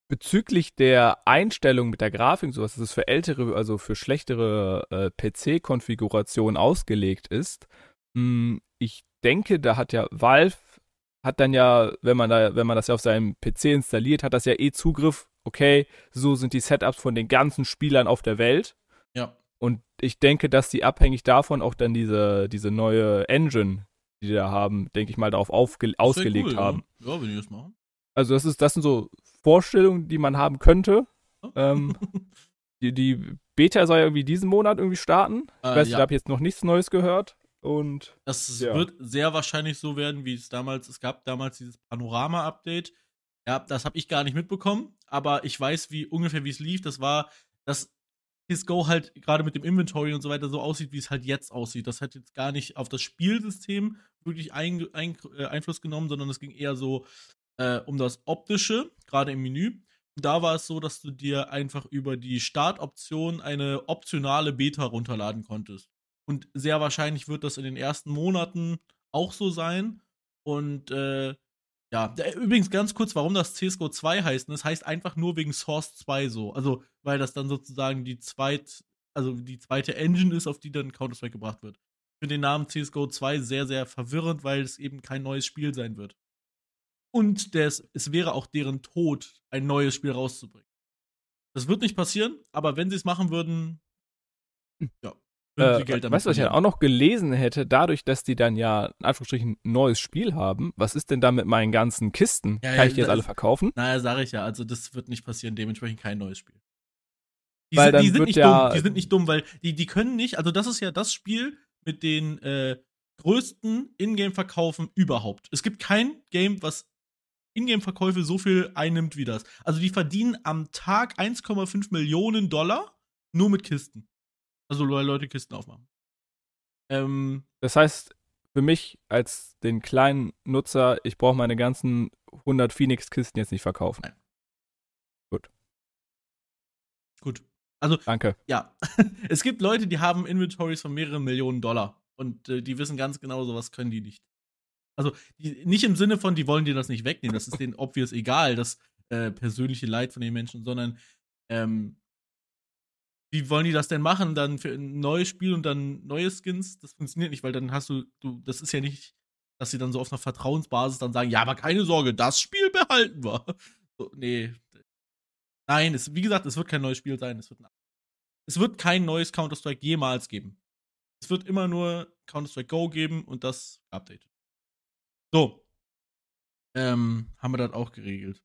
bezüglich der Einstellung mit der Grafik, sowas, dass es für ältere, also für schlechtere äh, PC-Konfigurationen ausgelegt ist, mh, hm, ich denke, da hat ja Valve hat dann ja, wenn man da, wenn man das ja auf seinem PC installiert, hat das ja eh Zugriff, okay, so sind die Setups von den ganzen Spielern auf der Welt. Ja. Und ich denke, dass die abhängig davon auch dann diese, diese neue Engine, die die da haben, denke ich mal, darauf ausgelegt cool, haben. Ja. ja, wenn die das machen. Also das ist, das sind so Vorstellungen, die man haben könnte. Oh. Ähm, die, die Beta soll ja irgendwie diesen Monat irgendwie starten. Ich äh, weiß, ja. ich habe jetzt noch nichts Neues gehört. Und das ja. wird sehr wahrscheinlich so werden, wie es damals, es gab damals dieses Panorama-Update. Ja, das habe ich gar nicht mitbekommen, aber ich weiß, wie ungefähr wie es lief. Das war, dass His Go halt gerade mit dem Inventory und so weiter so aussieht, wie es halt jetzt aussieht. Das hat jetzt gar nicht auf das Spielsystem wirklich ein, ein, äh, Einfluss genommen, sondern es ging eher so äh, um das Optische, gerade im Menü. Da war es so, dass du dir einfach über die Startoption eine optionale Beta runterladen konntest. Und sehr wahrscheinlich wird das in den ersten Monaten auch so sein. Und äh, ja, übrigens ganz kurz, warum das CSGO 2 heißt. Das heißt einfach nur wegen Source 2 so. Also, weil das dann sozusagen die zweit, also die zweite Engine ist, auf die dann Counter-Strike gebracht wird. Ich finde den Namen CSGO 2 sehr, sehr verwirrend, weil es eben kein neues Spiel sein wird. Und des, es wäre auch deren Tod, ein neues Spiel rauszubringen. Das wird nicht passieren, aber wenn sie es machen würden, ja, sie Geld damit Weißt du, was ich ja auch noch gelesen hätte, dadurch, dass die dann ja in Anführungsstrichen ein neues Spiel haben, was ist denn da mit meinen ganzen Kisten? Ja, Kann ja, ich die jetzt alle verkaufen? Naja, sage ich ja, also das wird nicht passieren, dementsprechend kein neues Spiel. Die, weil sind, die sind nicht ja dumm, die sind nicht dumm, weil die, die können nicht, also das ist ja das Spiel mit den äh, größten Ingame-Verkaufen überhaupt. Es gibt kein Game, was Ingame-Verkäufe so viel einnimmt wie das. Also die verdienen am Tag 1,5 Millionen Dollar nur mit Kisten. Also weil Leute Kisten aufmachen. Ähm, das heißt, für mich als den kleinen Nutzer, ich brauche meine ganzen 100 Phoenix-Kisten jetzt nicht verkaufen. Nein. Gut. Gut. Also, Danke. Ja. es gibt Leute, die haben Inventories von mehreren Millionen Dollar. Und äh, die wissen ganz genau, sowas können die nicht. Also die, nicht im Sinne von, die wollen dir das nicht wegnehmen, das ist denen obvious egal, das äh, persönliche Leid von den Menschen, sondern ähm, wie wollen die das denn machen, dann für ein neues Spiel und dann neue Skins? Das funktioniert nicht, weil dann hast du, du, das ist ja nicht, dass sie dann so auf einer Vertrauensbasis dann sagen, ja, aber keine Sorge, das Spiel behalten wir. So, nee. Nein, es, wie gesagt, es wird kein neues Spiel sein. Es wird, es wird kein neues Counter-Strike jemals geben. Es wird immer nur Counter-Strike Go geben und das Update. So. Ähm, haben wir das auch geregelt.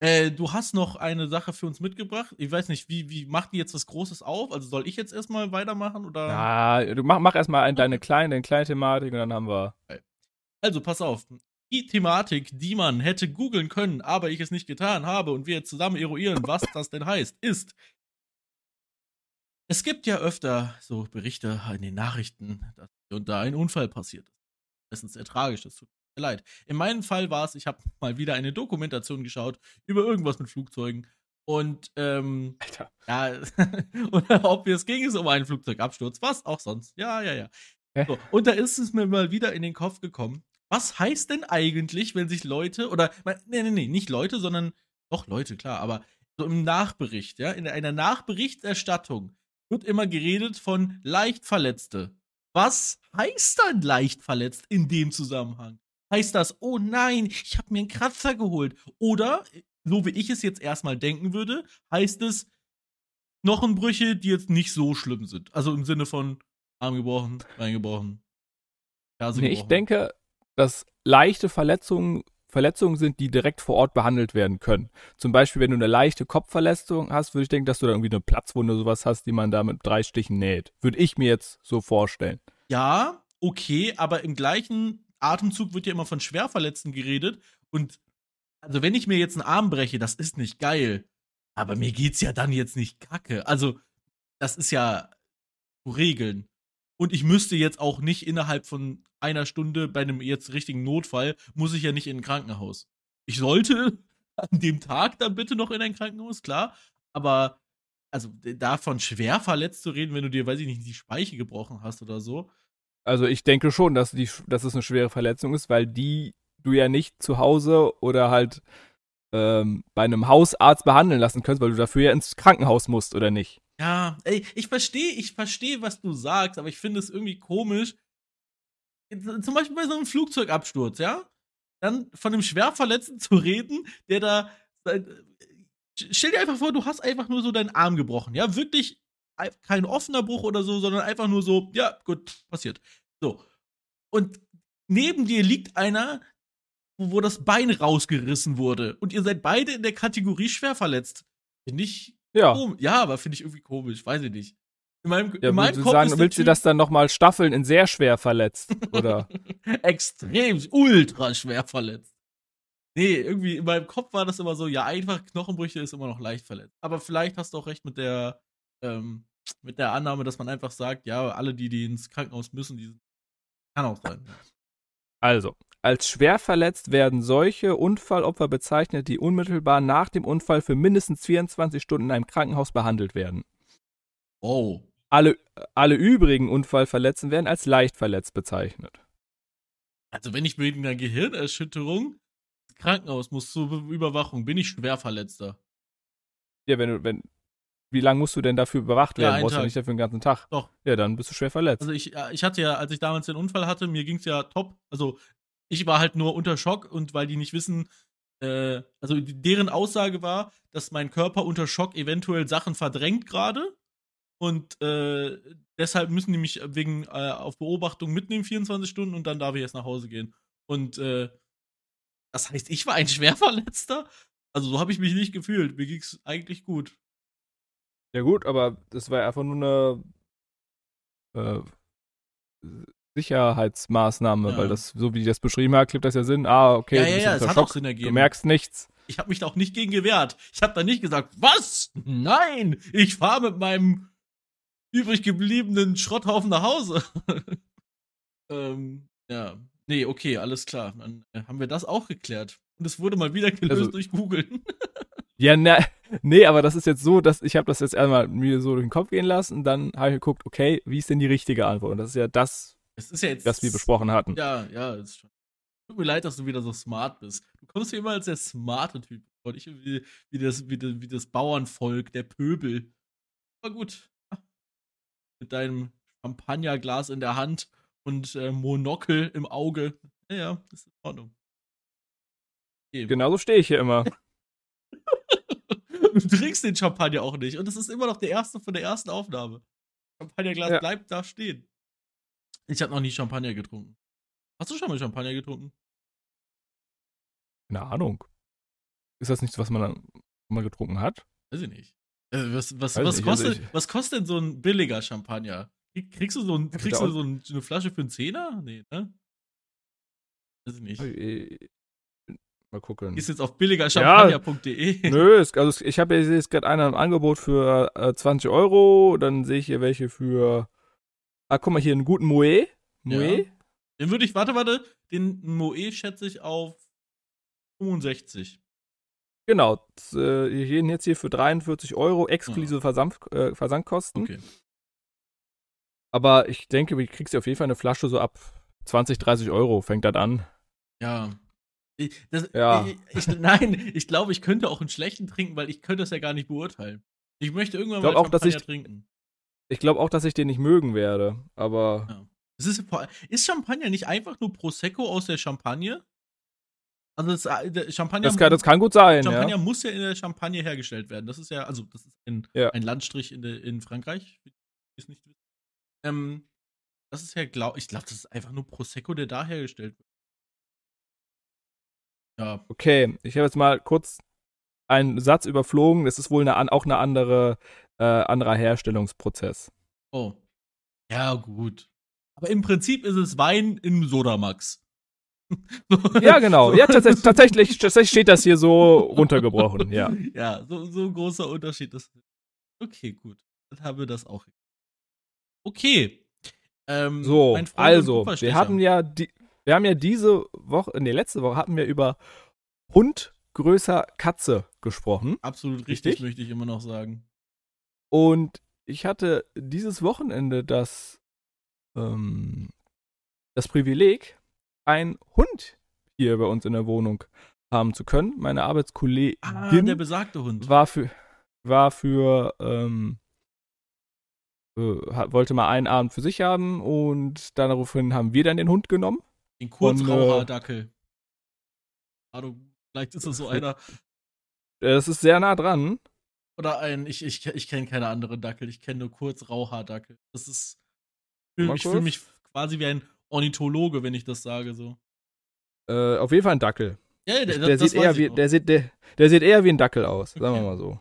Äh, du hast noch eine Sache für uns mitgebracht. Ich weiß nicht, wie, wie macht die jetzt was Großes auf? Also soll ich jetzt erstmal weitermachen oder? Ja, du mach, mach erstmal deine kleine, deine kleine Thematik und dann haben wir. Also pass auf. Die Thematik, die man hätte googeln können, aber ich es nicht getan habe und wir jetzt zusammen eruieren, was das denn heißt, ist. Es gibt ja öfter so Berichte in den Nachrichten, dass hier und da ein Unfall passiert ist. Meistens sehr tragisch, das tut leid. In meinem Fall war es, ich habe mal wieder eine Dokumentation geschaut über irgendwas mit Flugzeugen. Und, ähm, Alter. ja, oder ob es ging es um einen Flugzeugabsturz, was auch sonst. Ja, ja, ja. So, und da ist es mir mal wieder in den Kopf gekommen. Was heißt denn eigentlich, wenn sich Leute, oder, nee, nee, nee, nicht Leute, sondern, doch Leute, klar, aber so im Nachbericht, ja, in einer Nachberichterstattung wird immer geredet von leicht Verletzte. Was heißt dann leicht verletzt in dem Zusammenhang? Heißt das, oh nein, ich habe mir einen Kratzer geholt. Oder, so wie ich es jetzt erstmal denken würde, heißt es Knochenbrüche, die jetzt nicht so schlimm sind. Also im Sinne von Arm gebrochen, Bein gebrochen. Ferse nee, gebrochen. ich denke, dass leichte Verletzungen Verletzungen sind, die direkt vor Ort behandelt werden können. Zum Beispiel, wenn du eine leichte Kopfverletzung hast, würde ich denken, dass du da irgendwie eine Platzwunde oder sowas hast, die man da mit drei Stichen näht. Würde ich mir jetzt so vorstellen. Ja, okay, aber im gleichen Atemzug wird ja immer von Schwerverletzten geredet. Und also wenn ich mir jetzt einen Arm breche, das ist nicht geil. Aber mir geht's ja dann jetzt nicht kacke. Also, das ist ja Regeln. Und ich müsste jetzt auch nicht innerhalb von einer Stunde bei einem jetzt richtigen Notfall, muss ich ja nicht in ein Krankenhaus. Ich sollte an dem Tag dann bitte noch in ein Krankenhaus, klar. Aber also davon schwer verletzt zu reden, wenn du dir, weiß ich nicht, die Speiche gebrochen hast oder so. Also ich denke schon, dass, die, dass es eine schwere Verletzung ist, weil die du ja nicht zu Hause oder halt ähm, bei einem Hausarzt behandeln lassen kannst, weil du dafür ja ins Krankenhaus musst, oder nicht? Ja, ey, ich verstehe, ich verstehe, was du sagst, aber ich finde es irgendwie komisch. Zum Beispiel bei so einem Flugzeugabsturz, ja? Dann von einem Schwerverletzten zu reden, der da. Stell dir einfach vor, du hast einfach nur so deinen Arm gebrochen, ja? Wirklich kein offener Bruch oder so, sondern einfach nur so, ja, gut, passiert. So. Und neben dir liegt einer, wo, das Bein rausgerissen wurde. Und ihr seid beide in der Kategorie schwer verletzt. Finde ich. Ja. Komisch. Ja, aber finde ich irgendwie komisch. Weiß ich nicht. In meinem, ja, in meinem Kopf sagen, willst du das dann nochmal staffeln in sehr schwer verletzt? Oder? Extrem, ultra schwer verletzt. Nee, irgendwie in meinem Kopf war das immer so, ja, einfach Knochenbrüche ist immer noch leicht verletzt. Aber vielleicht hast du auch recht mit der, ähm, mit der Annahme, dass man einfach sagt, ja, alle, die, die ins Krankenhaus müssen, die kann auch sein. Also, als schwer verletzt werden solche Unfallopfer bezeichnet, die unmittelbar nach dem Unfall für mindestens 24 Stunden in einem Krankenhaus behandelt werden. Oh. Alle, alle übrigen Unfallverletzten werden als leicht verletzt bezeichnet. Also wenn ich wegen einer Gehirnerschütterung ins Krankenhaus muss zur Überwachung, bin ich schwer verletzter. Ja, wenn du, wenn, wie lange musst du denn dafür überwacht werden? Ja, Brauchst du nicht dafür den ganzen Tag? Doch. Ja, dann bist du schwer verletzt. Also ich, ich hatte ja, als ich damals den Unfall hatte, mir ging es ja top. Also ich war halt nur unter Schock und weil die nicht wissen, äh, also deren Aussage war, dass mein Körper unter Schock eventuell Sachen verdrängt gerade. Und äh, deshalb müssen die mich wegen äh, auf Beobachtung mitnehmen, 24 Stunden, und dann darf ich erst nach Hause gehen. Und äh, das heißt, ich war ein Schwerverletzter. Also so habe ich mich nicht gefühlt. Mir ging es eigentlich gut. Ja gut, aber das war einfach nur eine äh, Sicherheitsmaßnahme, ja. weil das, so wie ich das beschrieben habe, klingt das ja Sinn. Ah, okay, ja, ja, ja, es hat auch Sinn ergeben. Du merkst nichts. Ich habe mich da auch nicht gegen gewehrt. Ich habe da nicht gesagt, was? Nein, ich fahre mit meinem übrig gebliebenen Schrotthaufen nach Hause. ähm, ja, nee, okay, alles klar. Dann äh, haben wir das auch geklärt. Und es wurde mal wieder gelöst also, durch Googeln. ja, ne, nee, aber das ist jetzt so, dass ich habe das jetzt einmal mir so durch den Kopf gehen lassen. Dann habe ich geguckt, okay, wie ist denn die richtige Antwort? Und das ist ja das, es ist ja jetzt. Was wir besprochen hatten. Ja, ja, ist schon. Tut mir leid, dass du wieder so smart bist. Du kommst hier immer als der smarte Typ vor. Nicht wie, wie, das, wie, das, wie das Bauernvolk, der Pöbel. Aber gut. Mit deinem Champagnerglas in der Hand und äh, Monokel im Auge. Ja, ja, ist in Ordnung. Eben. Genauso stehe ich hier immer. du trinkst den Champagner auch nicht. Und das ist immer noch der erste von der ersten Aufnahme. Champagnerglas ja. bleibt da stehen. Ich habe noch nie Champagner getrunken. Hast du schon mal Champagner getrunken? Keine Ahnung. Ist das nichts, was man dann mal getrunken hat? Weiß ich nicht. Äh, was, was, was, nicht, also kostet, also was kostet denn so ein billiger Champagner? Kriegst du so, ein, kriegst du so ein, eine Flasche für einen Zehner? Nee, ne? Weiß ich nicht. Mal gucken. Ist jetzt auf billigerchampagner.de. Ja, nö, es, also ich habe jetzt gerade einen im Angebot für äh, 20 Euro. Dann sehe ich hier welche für Ah, guck mal, hier einen guten Moe. Moe. Ja. Den würde ich, warte, warte, den Moe schätze ich auf 65. Genau, äh, wir gehen jetzt hier für 43 Euro exklusive ja. Versand, äh, Versandkosten. Okay. Aber ich denke, du kriegst ja auf jeden Fall eine Flasche so ab 20, 30 Euro, fängt das an. Ja. Ich, das, ja. Ich, ich, nein, ich glaube, ich könnte auch einen schlechten trinken, weil ich könnte es ja gar nicht beurteilen. Ich möchte irgendwann mal auch, ich, trinken. Ich glaube auch, dass ich den nicht mögen werde, aber. Ja. Ist, ist, Champagner nicht einfach nur Prosecco aus der Champagne? Also das, äh, Champagner. Das kann, das kann, gut sein. Champagner ja. muss ja in der Champagne hergestellt werden. Das ist ja, also das ist ein, ja. ein Landstrich in, de, in Frankreich. Ähm, das ist ja, glaub, ich glaube, das ist einfach nur Prosecco, der da hergestellt wird. Ja. Okay, ich habe jetzt mal kurz einen Satz überflogen. Das ist wohl eine, auch eine andere äh, anderer Herstellungsprozess. Oh. Ja, gut. Aber im Prinzip ist es Wein im Sodamax. Ja, genau. Ja, tatsächlich, tatsächlich, tatsächlich steht das hier so runtergebrochen, ja. Ja, so, so ein großer Unterschied. ist. okay, gut. Dann haben wir das auch. Okay. Ähm, So, also, wir hatten ja die, wir haben ja diese Woche, nee, letzte Woche hatten wir über Hund größer Katze gesprochen. Absolut richtig, Richtig? möchte ich immer noch sagen. Und ich hatte dieses Wochenende das, ähm, das Privileg, einen Hund hier bei uns in der Wohnung haben zu können. Meine Arbeitskollegin Ah, der besagte Hund. war für, war für, ähm, äh, wollte mal einen Abend für sich haben und daraufhin haben wir dann den Hund genommen. Den von, Kurzrauhaardackel. Ahnung, vielleicht ist das so einer. Das ist sehr nah dran. Oder ein, ich, ich, ich kenne keine anderen Dackel, ich kenne nur Kurzrauhaardackel. Das ist. Ich fühle Mal fühl kurz. mich quasi wie ein Ornithologe, wenn ich das sage, so. Äh, auf jeden Fall ein Dackel. Ja, Der, das sieht eher ich wie, der, sieht, der, der sieht eher wie ein Dackel aus, sagen wir Okay. mal so.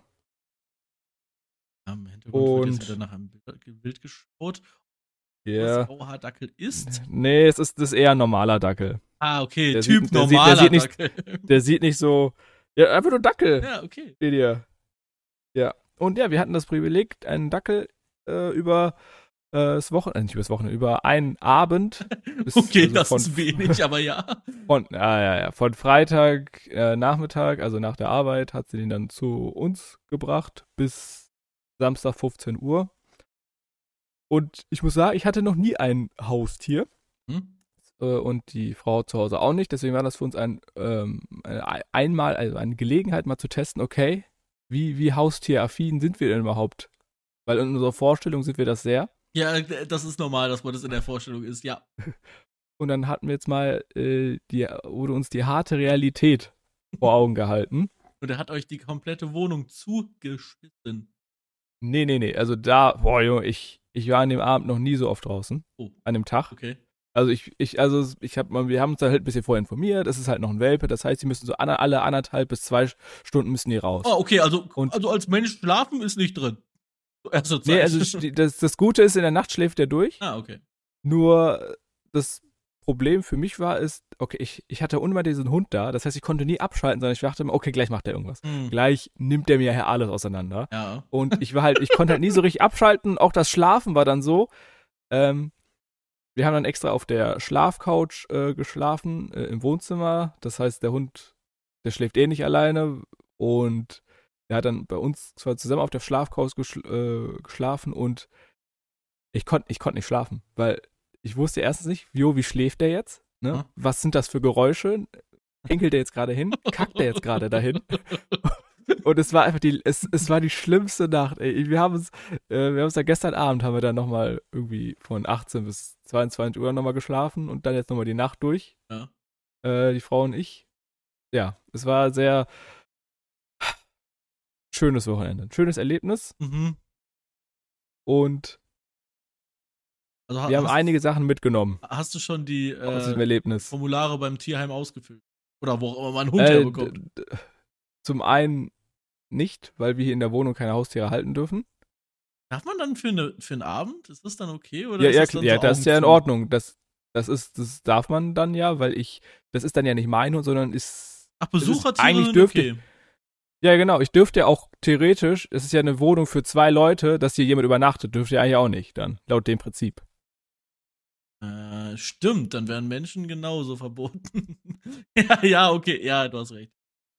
Ja, Im Hintergrund wird Und- jetzt wieder nach einem Bild, Bild geschaut. Ja. Kurzrauhaardackel ist. Nee, es ist, das ist eher ein normaler Dackel. Ah, okay, Der Typ sieht- der sieht- der normaler sieht nicht- Dackel. Der sieht nicht so. Ja, einfach nur Dackel. ja, okay. Steht hier. Ja. Und ja, wir hatten das Privileg, einen Dackel äh, über äh, das Wochenende, nicht über das Wochenende, über einen Abend. bis- Okay, also das von, ist wenig, aber ja. Von, ja, ja, ja. Von Freitag äh, Nachmittag, also nach der Arbeit, hat sie den dann zu uns gebracht bis Samstag 15 Uhr. Und ich muss sagen, ich hatte noch nie ein Haustier. Hm? äh, und die Frau zu Hause auch nicht. Deswegen war das für uns ein ähm, einmal, also eine Gelegenheit, mal zu testen, okay, wie, wie haustieraffin sind wir denn überhaupt? Weil in unserer Vorstellung sind wir das sehr. Ja, das ist normal, dass man das in der Vorstellung ist, ja. Und dann hatten wir jetzt mal, äh, die, wurde uns die harte Realität vor Augen gehalten. Und er hat euch die komplette Wohnung zugeschissen. Nee, nee, nee. Also da, boah, Junge, ich, ich war an dem Abend noch nie so oft draußen. Oh. An dem Tag. Okay. Also ich, ich, also ich hab wir haben uns da halt ein bisschen vorher informiert. Es ist halt noch ein Welpe. Das heißt, sie müssen so an, alle anderthalb bis zwei Stunden müssen die raus. Oh, okay, also, Und- also als Mensch schlafen ist nicht drin. So Erste Zeit. Nee, also das, das Gute ist, in der Nacht schläft er durch. ah, okay. Nur das Problem für mich war, ist, okay, ich, ich hatte immer diesen Hund da. Das heißt, ich konnte nie abschalten, sondern ich dachte immer, okay, gleich macht er irgendwas. Hm. Gleich nimmt er mir hier alles auseinander. Ja. Und ich war halt, ich konnte halt nie so richtig abschalten. Auch das Schlafen war dann so. Ähm, wir haben dann extra auf der Schlafcouch äh, geschlafen äh, im Wohnzimmer. Das heißt, der Hund, der schläft eh nicht alleine. Und der hat dann bei uns zwar zusammen auf der Schlafcouch geschl äh, geschlafen und ich konnte ich konnt nicht schlafen, weil ich wusste erstens nicht, Jo, wie schläft der jetzt? Ne? Ja. Was sind das für Geräusche? Pinkelt der jetzt gerade hin? Kackt der jetzt gerade dahin? Und es war einfach die, es, es war die schlimmste Nacht. Ey. Wir haben uns, äh, wir haben uns da gestern Abend haben wir dann nochmal irgendwie von 18 bis 22 Uhr nochmal geschlafen und dann jetzt nochmal die Nacht durch. Ja. Äh, die Frau und ich. Ja, es war sehr schönes Wochenende. Schönes Erlebnis Mhm. und Also wir haben einige Sachen mitgenommen hast du schon die äh. Formulare beim Tierheim ausgefüllt? Oder wo auch immer man einen Hund Äh, herbekommt? zum einen nicht, weil wir hier in der Wohnung keine Haustiere halten dürfen. Darf man dann für, eine, für einen Abend? Ist das dann okay? Oder Ja, ist ja, das, dann ja so das ist ja in? Ordnung. Das, das ist, das darf man dann ja, weil ich, das ist dann ja nicht mein Hund, sondern ist, Ach, ist Besuchertiere eigentlich dürfte- okay. ja genau, ich dürfte ja auch theoretisch, es ist ja eine Wohnung für zwei Leute, dass hier jemand übernachtet, dürfte ja eigentlich auch nicht dann, laut dem Prinzip. Stimmt, dann wären Menschen genauso verboten. ja, ja, okay, ja, du hast recht.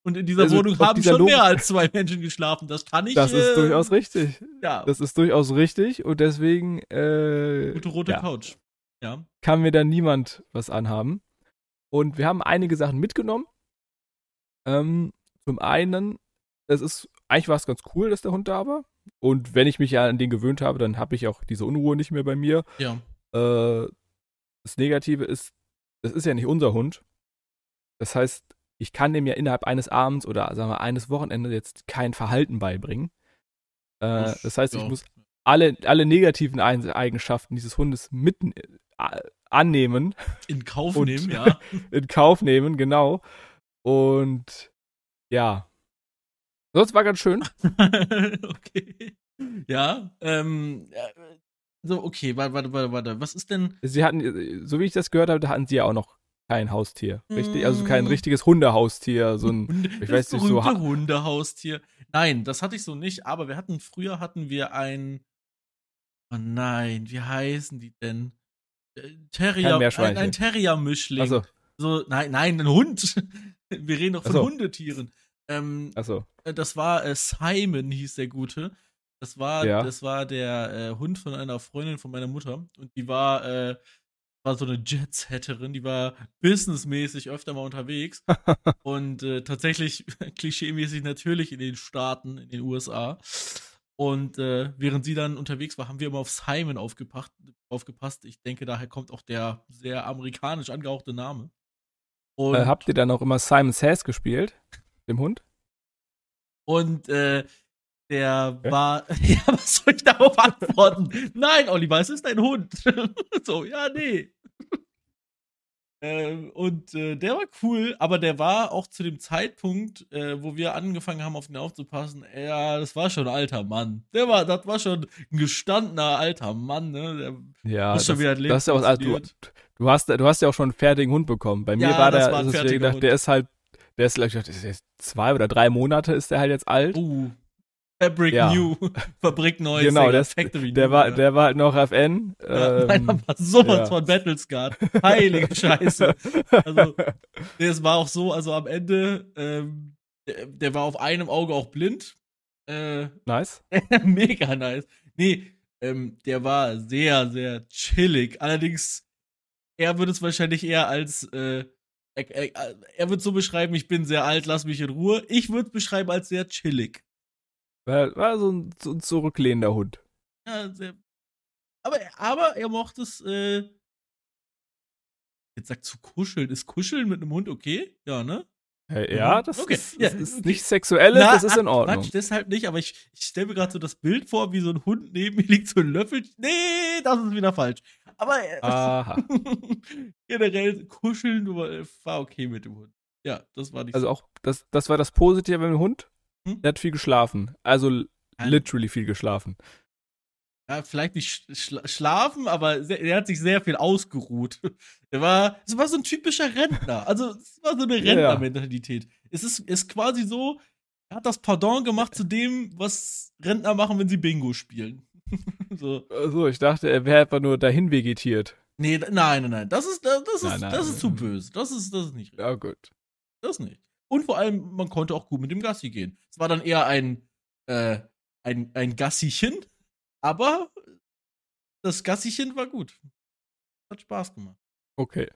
Und in dieser Also, Wohnung haben dieser schon Logik- mehr als zwei Menschen geschlafen. Das kann ich. Das ist äh, durchaus richtig. Ja, Das ist durchaus richtig und deswegen äh, gute rote ja. Couch. Ja. kann mir da niemand was anhaben. Und wir haben einige Sachen mitgenommen. Ähm, zum einen, es ist, eigentlich war es ganz cool, dass der Hund da war. Und wenn ich mich ja an den gewöhnt habe, dann habe ich auch diese Unruhe nicht mehr bei mir. Ja. Äh, das Negative ist, das ist ja nicht unser Hund. Das heißt, ich kann dem ja innerhalb eines Abends oder sagen wir eines Wochenendes jetzt kein Verhalten beibringen. Äh, das heißt, ich ja. muss alle, alle negativen Eigenschaften dieses Hundes mitten äh, annehmen, in Kauf nehmen, ja. in Kauf nehmen, genau. Und ja. Sonst war ganz schön. okay. Ja, ähm, ja, so, okay, warte, warte, warte, warte. Was ist denn, Sie hatten, so wie ich das gehört habe, da hatten sie ja auch noch kein Haustier. Richtig, also kein richtiges Hundehaustier, so ein, Hunde, ich weiß nicht, so Hundehaustier. Nein, das hatte ich so nicht, aber wir hatten, früher hatten wir ein, oh nein, wie heißen die denn? Äh, Terrier, ein, ein Terrier-Mischling. also, So, nein, nein, ein Hund. Wir reden doch von so. Hundetieren. Ähm, also, äh, das war äh, Simon, hieß der Gute. Das war, Ja. das war der äh, Hund von einer Freundin von meiner Mutter. Und die war, äh, war so eine Jetsetterin, die war businessmäßig öfter mal unterwegs. und äh, tatsächlich klischeemäßig natürlich in den Staaten, in den USA. Und äh, während sie dann unterwegs war, haben wir immer auf Simon aufgepasst. aufgepasst. Ich denke, daher kommt auch der sehr amerikanisch angehauchte Name. Und äh, habt ihr dann auch immer Simon Says gespielt? Dem Hund? Und äh, der Ja. war. Ja, was soll ich darauf antworten? Nein, Oliver, es ist ein Hund. so, ja, nee. Ähm, und äh, der war cool, aber der war auch zu dem Zeitpunkt, äh, wo wir angefangen haben, auf ihn aufzupassen, ja, das war schon ein alter Mann. Der war, das war schon ein gestandener alter Mann, ne? Der Ja, muss schon wieder Leben das ist ja auch, also, du, du, hast, du hast ja auch schon einen fertigen Hund bekommen. Bei mir Ja, war das der, war fertiger gedacht, der ist halt, der ist, ich, jetzt zwei oder drei Monate ist der halt jetzt alt. Uh, Fabric Ja. New, Fabrik neu, Genau, Sega das- Factory Der New, war, ja. der war halt noch FN. Ja, ähm, meiner war sowas ja. von Battlescard. Heilige Scheiße. Also, es war auch so, also am Ende, ähm, der, der war auf einem Auge auch blind. Äh, nice. mega nice. Nee, ähm, der war sehr, sehr chillig. Allerdings, er würde es wahrscheinlich eher als, äh, er, er, er wird so beschreiben, ich bin sehr alt, lass mich in Ruhe. Ich würde es beschreiben als sehr chillig. War, war so, ein, so ein zurücklehnender Hund. Ja, sehr. Aber, aber er mochte es, äh. Jetzt sagt zu kuscheln. Ist kuscheln mit einem Hund okay? Ja, ne? Hey, ja, Mhm. das, Okay, ist, ja, das ist okay. nicht sexuelles, Na, das ist in Ordnung. Quatsch, deshalb nicht, aber ich, ich stelle mir gerade so das Bild vor, wie so ein Hund neben mir liegt, so ein Löffel. Nee, das ist wieder falsch. Aber äh, generell kuscheln war, äh, war okay mit dem Hund. Ja, das war nicht Also so. auch, das, das war das Positive beim Hund. Hm? Der hat viel geschlafen. Also literally viel geschlafen. Ja, vielleicht nicht sch schla schlafen, aber sehr, er hat sich sehr viel ausgeruht. Er war, es war so ein typischer Rentner. Also, es war so eine Ja, ja. Rentnermentalität. Es ist, ist quasi so, er hat das Pardon gemacht zu dem, was Rentner machen, wenn sie Bingo spielen. so. Also ich dachte, er wäre einfach nur dahin vegetiert. Nee, nein, nein, nein. Das ist, das ist, Nein, nein. das ist zu böse. Das ist, das ist nicht richtig. Ja, gut. Das nicht. Und vor allem, man konnte auch gut mit dem Gassi gehen. Es war dann eher ein, äh, ein, ein Gassichen, aber das Gassichen war gut. Hat Spaß gemacht. Okay.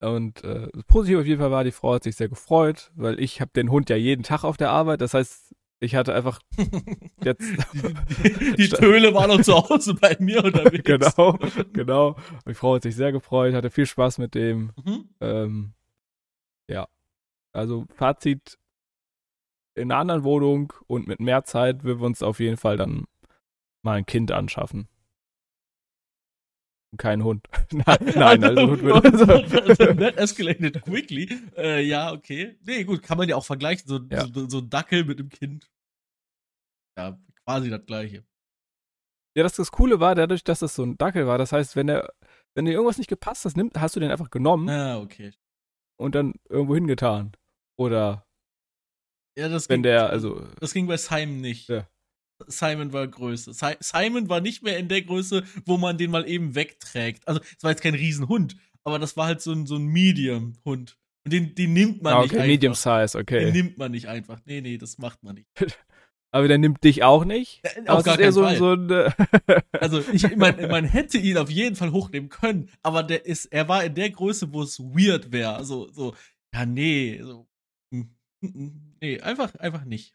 Und äh, das Positive auf jeden Fall war, die Frau hat sich sehr gefreut, weil ich habe den Hund ja jeden Tag auf der Arbeit. Das heißt, ich hatte einfach jetzt Die, die, die Töle war noch zu Hause bei mir unterwegs. genau, genau. Die Frau hat sich sehr gefreut, hatte viel Spaß mit dem. Mhm. Ähm, ja. Also Fazit in einer anderen Wohnung und mit mehr Zeit würden wir uns auf jeden Fall dann mal ein Kind anschaffen. Kein Hund. nein, nein, also Hund würde. That escalated quickly. Äh, ja, okay. Nee, gut, kann man ja auch vergleichen. So, Ja. so, so ein Dackel mit einem Kind. Ja, quasi das gleiche. Ja, das, das Coole war, dadurch, dass das so ein Dackel war, das heißt, wenn er, wenn dir irgendwas nicht gepasst hat, hast du den einfach genommen Ah, okay. und dann irgendwo hingetan. Oder Ja, das wenn ging, der, also, Das ging bei Simon nicht. Ja. Simon war Größe. Si Simon war nicht mehr in der Größe, wo man den mal eben wegträgt. Also, es war jetzt kein Riesenhund, aber das war halt so ein, so ein Medium-Hund. Und den, den nimmt man ah, nicht okay, einfach. Medium Size, Den okay. nimmt man nicht einfach. Nee, nee, das macht man nicht. Aber der nimmt dich auch nicht? Äh, Aber Auf gar keinen so, Fall. so ein, äh, Also ich, man, man hätte ihn auf jeden Fall hochnehmen können, aber der ist, er war in der Größe, wo es weird wäre. Also so, ja nee, so, nee, einfach, einfach nicht.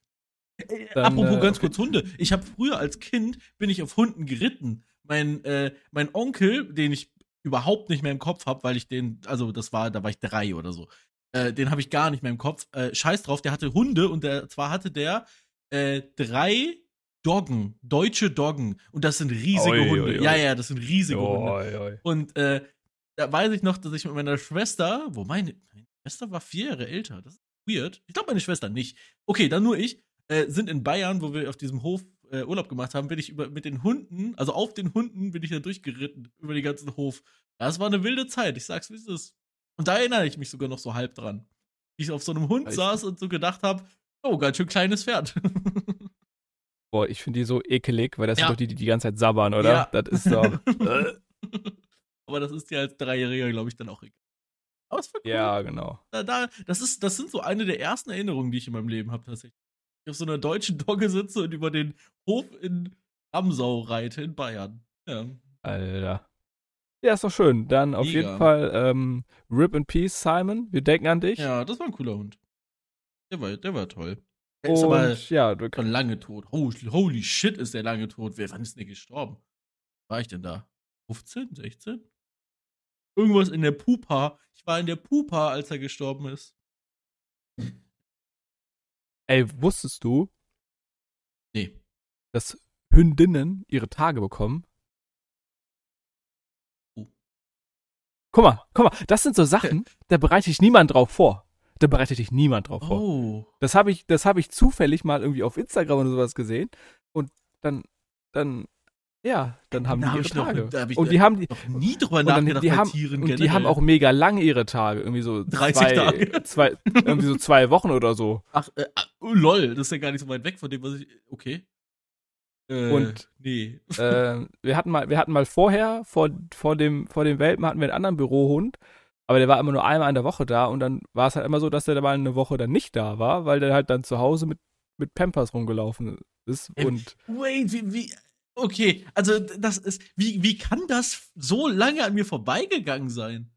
Äh, Dann, Apropos äh, ganz okay. kurz Hunde. Ich habe früher als Kind bin ich auf Hunden geritten. Mein, äh, mein Onkel, den ich überhaupt nicht mehr im Kopf habe, weil ich den, also das war, da war ich drei oder so. Äh, den habe ich gar nicht mehr im Kopf. Äh, scheiß drauf, der hatte Hunde und der, zwar hatte der äh, drei Doggen, deutsche Doggen. Und das sind riesige Oi, Hunde. oi, oi. Ja, ja, das sind riesige Hunde. Und äh, da weiß ich noch, dass ich mit meiner Schwester, wo meine, meine Schwester war vier Jahre älter, das ist weird. Ich glaube, meine Schwester nicht. Okay, dann nur ich, äh, sind in Bayern, wo wir auf diesem Hof äh, Urlaub gemacht haben, bin ich über, mit den Hunden, also auf den Hunden bin ich da durchgeritten, über den ganzen Hof. Das war eine wilde Zeit, ich sag's, wie es ist. Und da erinnere ich mich sogar noch so halb dran. Wie ich auf so einem Hund Echt? saß und so gedacht habe, oh, ganz schön kleines Pferd. Boah, ich finde die so ekelig, weil das Ja. sind doch die, die die ganze Zeit sabbern, oder? Ja. Das ist doch. Äh. Aber das ist ja als Dreijähriger, glaube ich, dann auch egal. Aber es war cool. ja, genau. Da, da, das, ist, das sind so eine der ersten Erinnerungen, die ich in meinem Leben habe, tatsächlich. Ich auf so einer deutschen Dogge sitze und über den Hof in Amsau reite in Bayern. Ja. Alter. Ja, ist doch schön. Dann auf Mega. jeden Fall ähm, Rip in Peace, Simon. Wir denken an dich. ja, das war ein cooler Hund. Der war, der war toll. Der ist aber ja, du, schon lange tot. Holy, holy shit, ist der lange tot. Wer, wann ist denn der gestorben? War ich denn da? 15, 16? Irgendwas in der Pupa. Ich war in der Pupa, als er gestorben ist. ey, wusstest du, Nee. dass Hündinnen ihre Tage bekommen? Oh. Guck mal, guck mal, das sind so Sachen, da bereite ich niemand drauf vor. Da bereite dich niemand drauf vor. Oh. Das habe ich, das habe ich zufällig mal irgendwie auf Instagram oder sowas gesehen und dann, dann, ja, dann haben Da die hab ihre noch- Tage. da hab ich und die haben die, Noch nie drüber nachgedacht die bei haben, Tieren und die haben auch mega lang ihre Tage, irgendwie so 30 zwei, Tage. zwei, irgendwie so zwei Wochen oder so. Ach, äh, ah, oh, lol, das ist ja gar nicht so weit weg von dem, was ich. Okay. Äh, Und- Nee. äh, wir hatten mal, wir hatten mal vorher, vor, vor dem, vor dem Welpen hatten wir einen anderen Bürohund, aber der war immer nur einmal in der Woche da und dann war es halt immer so, dass der mal eine Woche dann nicht da war, weil der halt dann zu Hause mit, mit Pampers rumgelaufen ist und Wait, wie, wie. Okay, also das ist. Wie, wie kann das so lange an mir vorbeigegangen sein?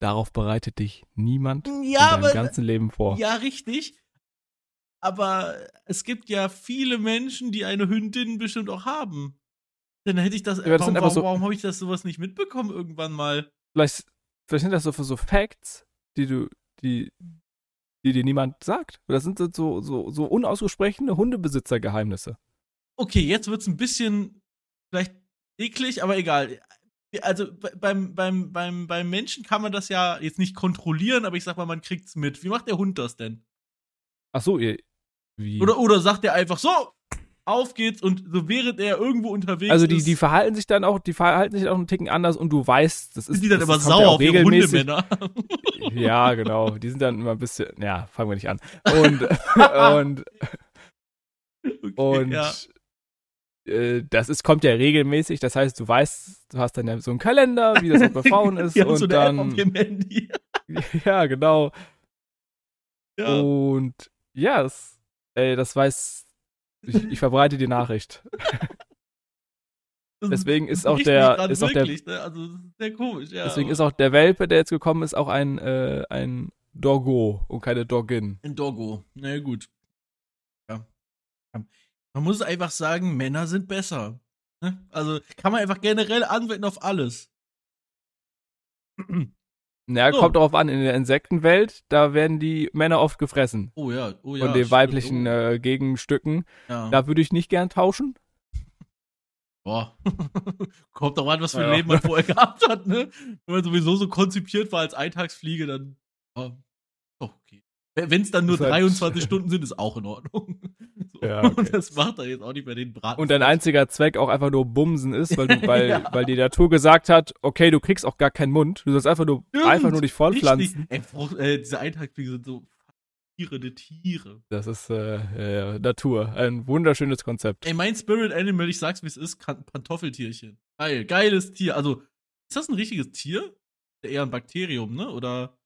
darauf bereitet dich niemand Ja, in deinem aber. ganzen Leben vor. Ja, richtig. Aber es gibt ja viele Menschen, die eine Hündin bestimmt auch haben. Dann hätte ich das. Ja, das warum warum, so- warum habe ich das sowas nicht mitbekommen irgendwann mal? Vielleicht, vielleicht sind das so, so Facts, die du, die, die dir niemand sagt. Das sind so, so, so unausgesprochene Hundebesitzergeheimnisse. Okay, jetzt wird's ein bisschen vielleicht eklig, aber egal. Also be- beim, beim, beim, beim Menschen kann man das ja jetzt nicht kontrollieren, aber ich sag mal, man kriegt's mit. Wie macht der Hund das denn? Ach so, ihr, wie? Oder, oder sagt er einfach so, auf geht's und so während er irgendwo unterwegs also die, ist, die verhalten sich dann auch, die verhalten sich auch einen Ticken anders und du weißt, das ist sind die dann immer ja sauer auf ihre. Hundemänner. Ja, genau. Die sind dann immer ein bisschen, ja, fangen wir nicht an. Und, und, Okay, und ja. Äh, das ist, kommt ja regelmäßig. Das heißt, du weißt, du hast dann ja so einen Kalender, wie das auch bei Frauen ist. Und so dann, auf ihrem Handy. ja, genau. Ja. Und ja, das, ey, das weiß, ich, ich verbreite die Nachricht. Deswegen ist auch der- ist auch der- wirklich, ne? Also, das ist sehr komisch, ja. Deswegen aber- ist auch der Welpe, der jetzt gekommen ist, auch ein, äh, ein Doggo und keine Doggin. Ein Doggo. Na ja, gut. Ja. Man muss einfach sagen, Männer sind besser. Ne? Also kann man einfach generell anwenden auf alles. Ja, So. kommt darauf an, in der Insektenwelt, da werden die Männer oft gefressen. Oh ja, oh ja. Von den stimmt. weiblichen Oh, äh, Gegenstücken. ja. Da würde ich nicht gern tauschen. Boah. Kommt doch an, was für ein Ja. Leben man vorher gehabt hat, ne? Wenn man sowieso so konzipiert war als Eintagsfliege, dann. Oh, doch, okay. Wenn es dann nur Ist halt- 23 Stunden sind, ist auch in Ordnung. So. Ja, okay. Und das macht er jetzt auch nicht mehr den Braten. Und dein einziger Zweck auch einfach nur Bumsen ist, weil, du, weil, Ja. weil die Natur gesagt hat, okay, du kriegst auch gar keinen Mund. Du sollst einfach nur, Stimmt. einfach nur dich vollpflanzen. Ey, äh, diese Eintagsfliege sind so faszinierende Tiere. Das ist äh, äh, Natur. Ein wunderschönes Konzept. Ey, mein Spirit Animal, ich sag's wie es ist, Pantoffeltierchen. Geil, geiles Tier. Also, ist das ein richtiges Tier? Eher ein Bakterium, ne? Oder.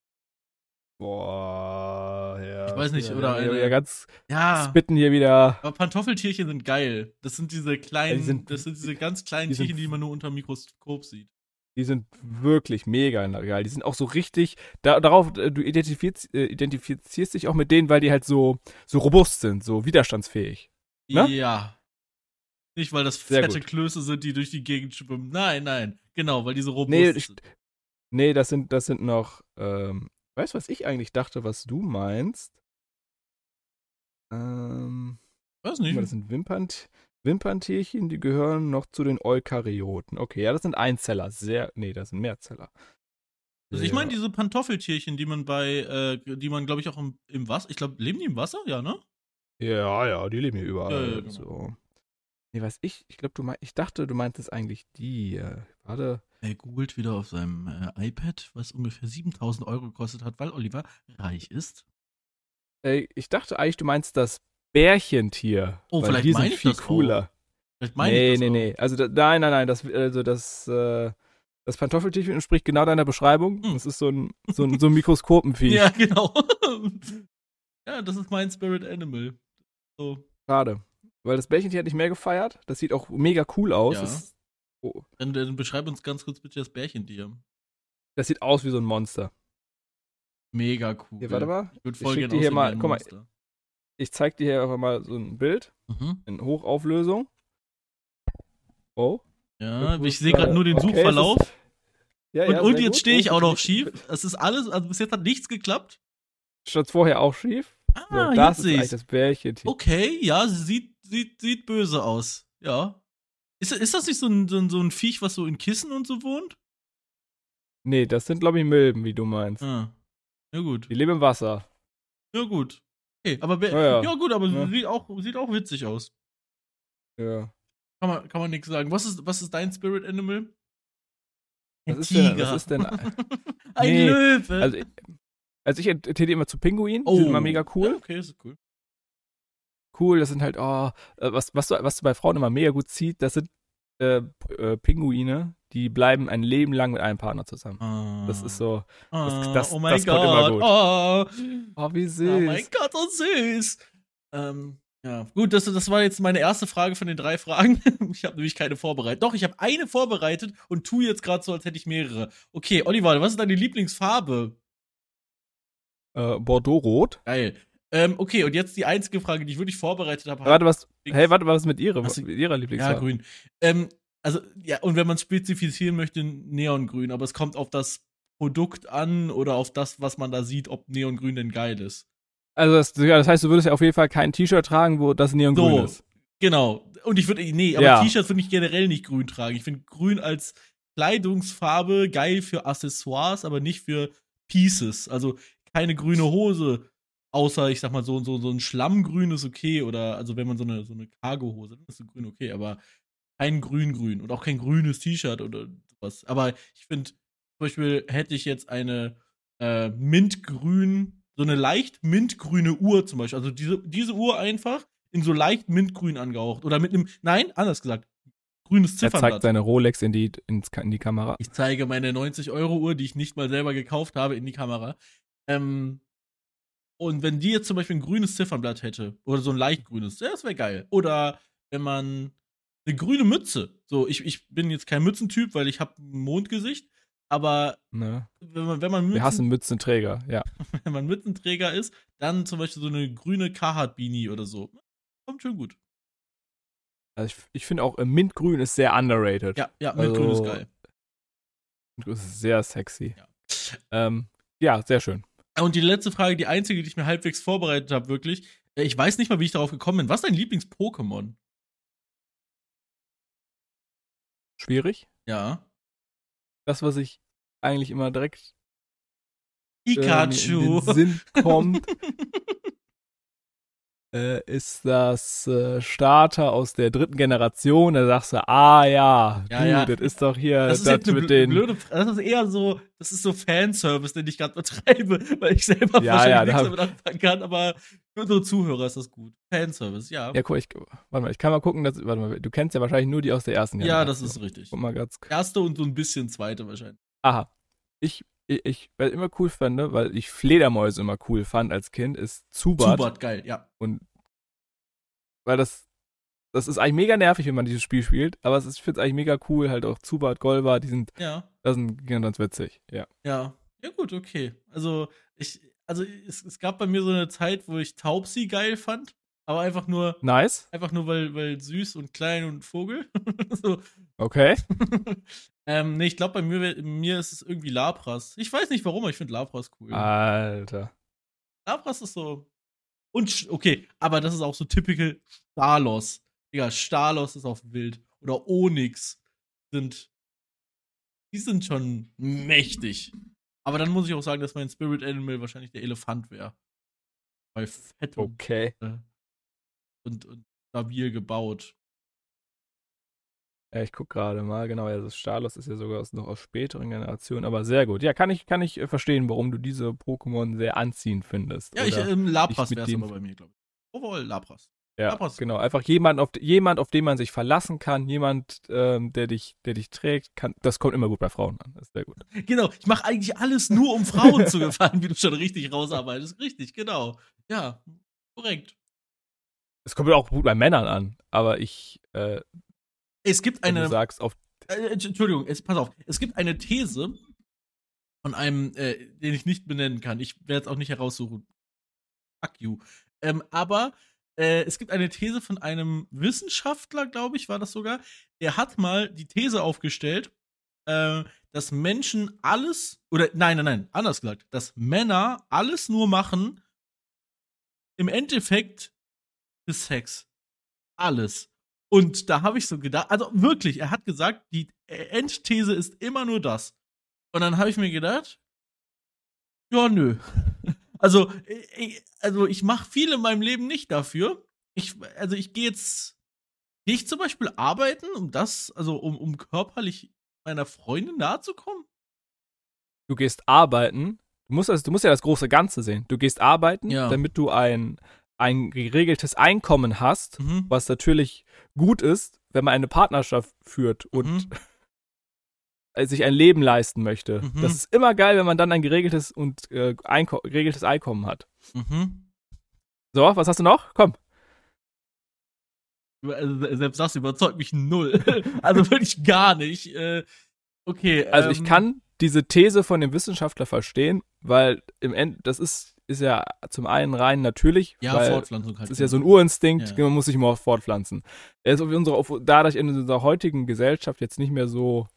Boah, ja. Ich weiß nicht, ja, oder Ja, ja, ganz Ja. spitten hier wieder. Aber Pantoffeltierchen sind geil. Das sind diese kleinen, die sind- das sind diese ganz kleinen die sind- Tierchen, die man nur unter dem Mikroskop sieht. Die sind wirklich mega geil. Die sind auch so richtig, da, darauf, äh, du identifizierst, äh, identifizierst dich auch mit denen, weil die halt so, so robust sind, so widerstandsfähig. Ne? Ja. Nicht, weil das fette. Klöße sind, die durch die Gegend schwimmen. Nein, nein. Genau, weil diese robust Nee, sind. Nee, das sind, das sind noch, ähm, weißt du, was ich eigentlich dachte, was du meinst? Ähm, Weiß nicht. mal, das sind Wimpern, Wimperntierchen, die gehören noch zu den Eukaryoten. Okay, ja, das sind Einzeller. Sehr, nee, das sind Mehrzeller. Also ich meine diese Pantoffeltierchen, die man bei, äh, die man, glaube ich, auch im, im Wasser, ich glaube, leben die im Wasser? Ja, ne? Ja, ja, die leben hier überall. Ja, ja, genau. so. Nee, was ich, ich glaube, du mein, ich dachte, du meintest eigentlich die. Äh, warte. Er googelt wieder auf seinem äh, iPad, was ungefähr 7000 Euro gekostet hat, weil Oliver reich ist. Äh, ich dachte eigentlich, du meinst das Bärchentier. Oh, vielleicht die meine ich viel das auch. cooler. Vielleicht meine nee, ich das nee, auch. nee. Also da, nein, nein, nein. Das, also das, äh, das Pantoffeltier entspricht genau deiner Beschreibung. Hm. Das ist so ein, so ein, so ein Mikroskopenvieh. Ja, genau. ja, das ist mein Spirit Animal. So, Schade. Weil das Bärchentier hat nicht mehr gefeiert. Das sieht auch mega cool aus. Ja. Das, oh, dann, dann beschreib uns ganz kurz bitte das Bärchentier. das sieht aus wie so ein Monster. Mega cool. Hier, warte mal. Ich würde Ich voll gerne dir hier mal- guck mal. Ich zeig dir hier einfach mal so ein Bild Mhm. in Hochauflösung. Oh. Ja, Gut, ich sehe gerade nur den okay, Suchverlauf. ist- Ja, und ja, und jetzt stehe ich Oh, auch noch ich- schief. Es ist alles, also bis jetzt hat nichts geklappt. Stand vorher auch schief. So, Ah, das jetzt ist eigentlich ich. das Bärchentier. Okay, ja, sieht, sieht, sieht böse aus. Ja. Ist, ist das nicht so ein, so, ein, so ein Viech, was so in Kissen und so wohnt? Nee, das sind, glaube ich, Milben, wie du meinst. Ah. Ja, gut. Die leben im Wasser. Ja, gut. Okay, aber Ja, ja, ja. gut, aber Ja. sieht, auch, sieht auch witzig aus. Ja. Kann man, kann man nichts sagen. Was ist, was ist dein Spirit Animal? Was ist denn- was ist denn- ein Nee, Löwe. Also, also ich tendiere immer zu Pinguinen. oh, Die sind immer mega cool. Okay, ist cool. Cool, das sind halt, oh, äh, was, was, du, was du bei Frauen immer mega gut zieht, das sind äh, äh, Pinguine, die bleiben ein Leben lang mit einem Partner zusammen. Ah. Das ist so, Ah, das- oh mein das kommt immer Gott. gut. Oh. oh, wie süß. Oh mein Gott, so süß. Ähm, ja, gut, das, das war jetzt meine erste Frage von den drei Fragen. Ich habe nämlich keine vorbereitet. Doch, ich habe eine vorbereitet und tu jetzt gerade so, als hätte ich mehrere. Okay, Oliver, was ist deine Lieblingsfarbe? Äh, Bordeaux-Rot. Geil. Ähm, okay, und jetzt die einzige Frage, die ich wirklich vorbereitet habe. Warte, was, hey, warte, was ist mit ihrer, Hast du- mit ihrer Ja, Lieblingsfarbe? grün. Ähm, also, ja, und wenn man spezifizieren möchte, Neongrün, aber es kommt auf das Produkt an oder auf das, was man da sieht, ob Neongrün denn geil ist. Also das, ja, das heißt, du würdest ja auf jeden Fall kein T-Shirt tragen, wo das neongrün So, ist. Genau. Und ich würde, nee, aber Ja. T-Shirts würde ich generell nicht grün tragen. Ich finde grün als Kleidungsfarbe geil für Accessoires, aber nicht für Pieces. Also keine grüne Hose, außer ich sag mal so, so, so ein Schlammgrün ist okay oder also wenn man so eine, so eine Cargo-Hose, dann ist so grün okay, aber kein grün-grün und auch kein grünes T-Shirt oder sowas. Aber ich finde, zum Beispiel hätte ich jetzt eine äh, mintgrün, so eine leicht mintgrüne Uhr zum Beispiel, also diese, diese Uhr einfach in so leicht mintgrün angehaucht oder mit einem, nein, anders gesagt, grünes Er zeigt Ziffernblatt. seine Rolex in die, in die Kamera. Ich zeige meine 90-Euro-Uhr, die ich nicht mal selber gekauft habe, in die Kamera. Ähm, und wenn die jetzt zum Beispiel ein grünes Ziffernblatt hätte, oder so ein leicht grünes, ja, das wäre geil. Oder wenn man eine grüne Mütze, so, ich, ich bin jetzt kein Mützentyp, weil ich habe ein Mondgesicht, aber Ne? wenn man, wenn man Wir Mützen, hassen Mützenträger, ja. wenn man Mützenträger ist, dann zum Beispiel so eine grüne Carhartt-Beanie oder so. Kommt schön gut. Also ich, ich finde auch, äh, Mintgrün ist sehr underrated. Ja, ja, Mintgrün Also- ist geil. Mintgrün ist sehr sexy. Ja. Ähm, ja, sehr schön. Und die letzte Frage, die einzige, die ich mir halbwegs vorbereitet habe, wirklich. äh, Ich weiß nicht mal, wie ich darauf gekommen bin. Was ist dein Lieblings-Pokémon? Schwierig. Ja. Das, was ich eigentlich immer direkt Pikachu. in den Sinn kommt, äh, ist das äh, Starter aus der dritten Generation. Da sagst du, ah ja, Ja, du, ja. das ist doch hier das das, ist eine mit den. blöde. Das ist eher so, das ist so Fanservice, den ich gerade betreibe, weil ich selber Ja, wahrscheinlich ja, nichts damit anfangen kann, aber für unsere Zuhörer ist das gut. Fanservice, ja. Ja, guck, ich, warte mal, ich kann mal gucken, dass, warte mal, du kennst ja wahrscheinlich nur die aus der ersten Ja, Generation. das ist richtig. Guck mal ganz. Erste und so ein bisschen zweite wahrscheinlich. Aha. Ich, ich, ich immer cool fand, weil ich Fledermäuse immer cool fand als Kind, ist Zubat. Zubat, geil, ja. Und weil das, das ist eigentlich mega nervig, wenn man dieses Spiel spielt, aber es ist, ich finde es eigentlich mega cool, halt auch Zubat, Golbat, die sind, Ja. das sind ganz witzig, ja. Ja. Ja, gut, okay. Also, ich, also es, es gab bei mir so eine Zeit, wo ich Taubsi geil fand, aber einfach nur, Nice, einfach nur weil, weil süß und klein und Vogel. so. Okay. ähm, nee, ich glaube, bei mir, mir ist es irgendwie Lapras. Ich weiß nicht warum, aber ich finde Lapras cool. Alter. Lapras ist so. Und, okay, aber das ist auch so typical Stalos. Digga, Stalos ist auch wild. Oder Onyx sind. Die sind schon mächtig. Aber dann muss ich auch sagen, dass mein Spirit Animal wahrscheinlich der Elefant wäre. Weil fett und, Okay. und, und stabil gebaut. Ja, ich gucke gerade mal, genau, ja, das Stalos ist ja sogar aus, noch aus späteren Generationen, aber sehr gut. Ja, kann ich, kann ich äh, verstehen, warum du diese Pokémon sehr anziehend findest. Ja, ich, ähm, Lapras wäre es aber bei mir, glaube ich. Overall Lapras. ja, Lapras. genau, einfach jemand auf, jemand, auf den man sich verlassen kann, jemand, ähm, der dich, der dich trägt, kann, das kommt immer gut bei Frauen an. Das ist sehr gut. Genau, ich mache eigentlich alles nur, um Frauen zu gefallen, wie du schon richtig rausarbeitest. Richtig, genau. Ja, korrekt. Es kommt auch gut bei Männern an, aber ich, äh, Es gibt wenn eine, du sagst, auf, äh, Entschuldigung, es, pass auf. Es gibt eine These von einem, äh, den ich nicht benennen kann. Ich werde es auch nicht heraussuchen. Fuck you. Ähm, aber äh, es gibt eine These von einem Wissenschaftler, glaube ich, war das sogar. Der hat mal die These aufgestellt, äh, dass Menschen alles, oder nein, nein, nein, anders gesagt, dass Männer alles nur machen, im Endeffekt für Sex. Alles. Und da habe ich so gedacht, also wirklich, er hat gesagt, die Endthese ist immer nur das. Und dann habe ich mir gedacht, ja, nö. Also, ich, also ich mache viel in meinem Leben nicht dafür. Ich, also ich gehe jetzt, gehe ich zum Beispiel arbeiten, um das, also um, um körperlich meiner Freundin nahe zu kommen? du gehst arbeiten, du musst, also, du musst ja das große Ganze sehen. Du gehst arbeiten, Ja. damit du ein, ein geregeltes Einkommen hast, Mhm. was natürlich gut ist, wenn man eine Partnerschaft führt und Mhm. äh, sich ein Leben leisten möchte. Mhm. Das ist immer geil, wenn man dann ein geregeltes und äh, Einko geregeltes Einkommen hat. Mhm. So, was hast du noch? Komm. Also, selbst das überzeugt mich null. also wirklich gar nicht. Äh, okay. Also ich ähm, kann diese These von dem Wissenschaftler verstehen, weil im End das ist ist ja zum einen rein natürlich, Ja, weil Fortpflanzung halt. Das ist ja so ein Urinstinkt, Ja. man muss sich immer fortpflanzen. Er ist auf unsere, auf, dadurch in unserer heutigen Gesellschaft jetzt nicht mehr so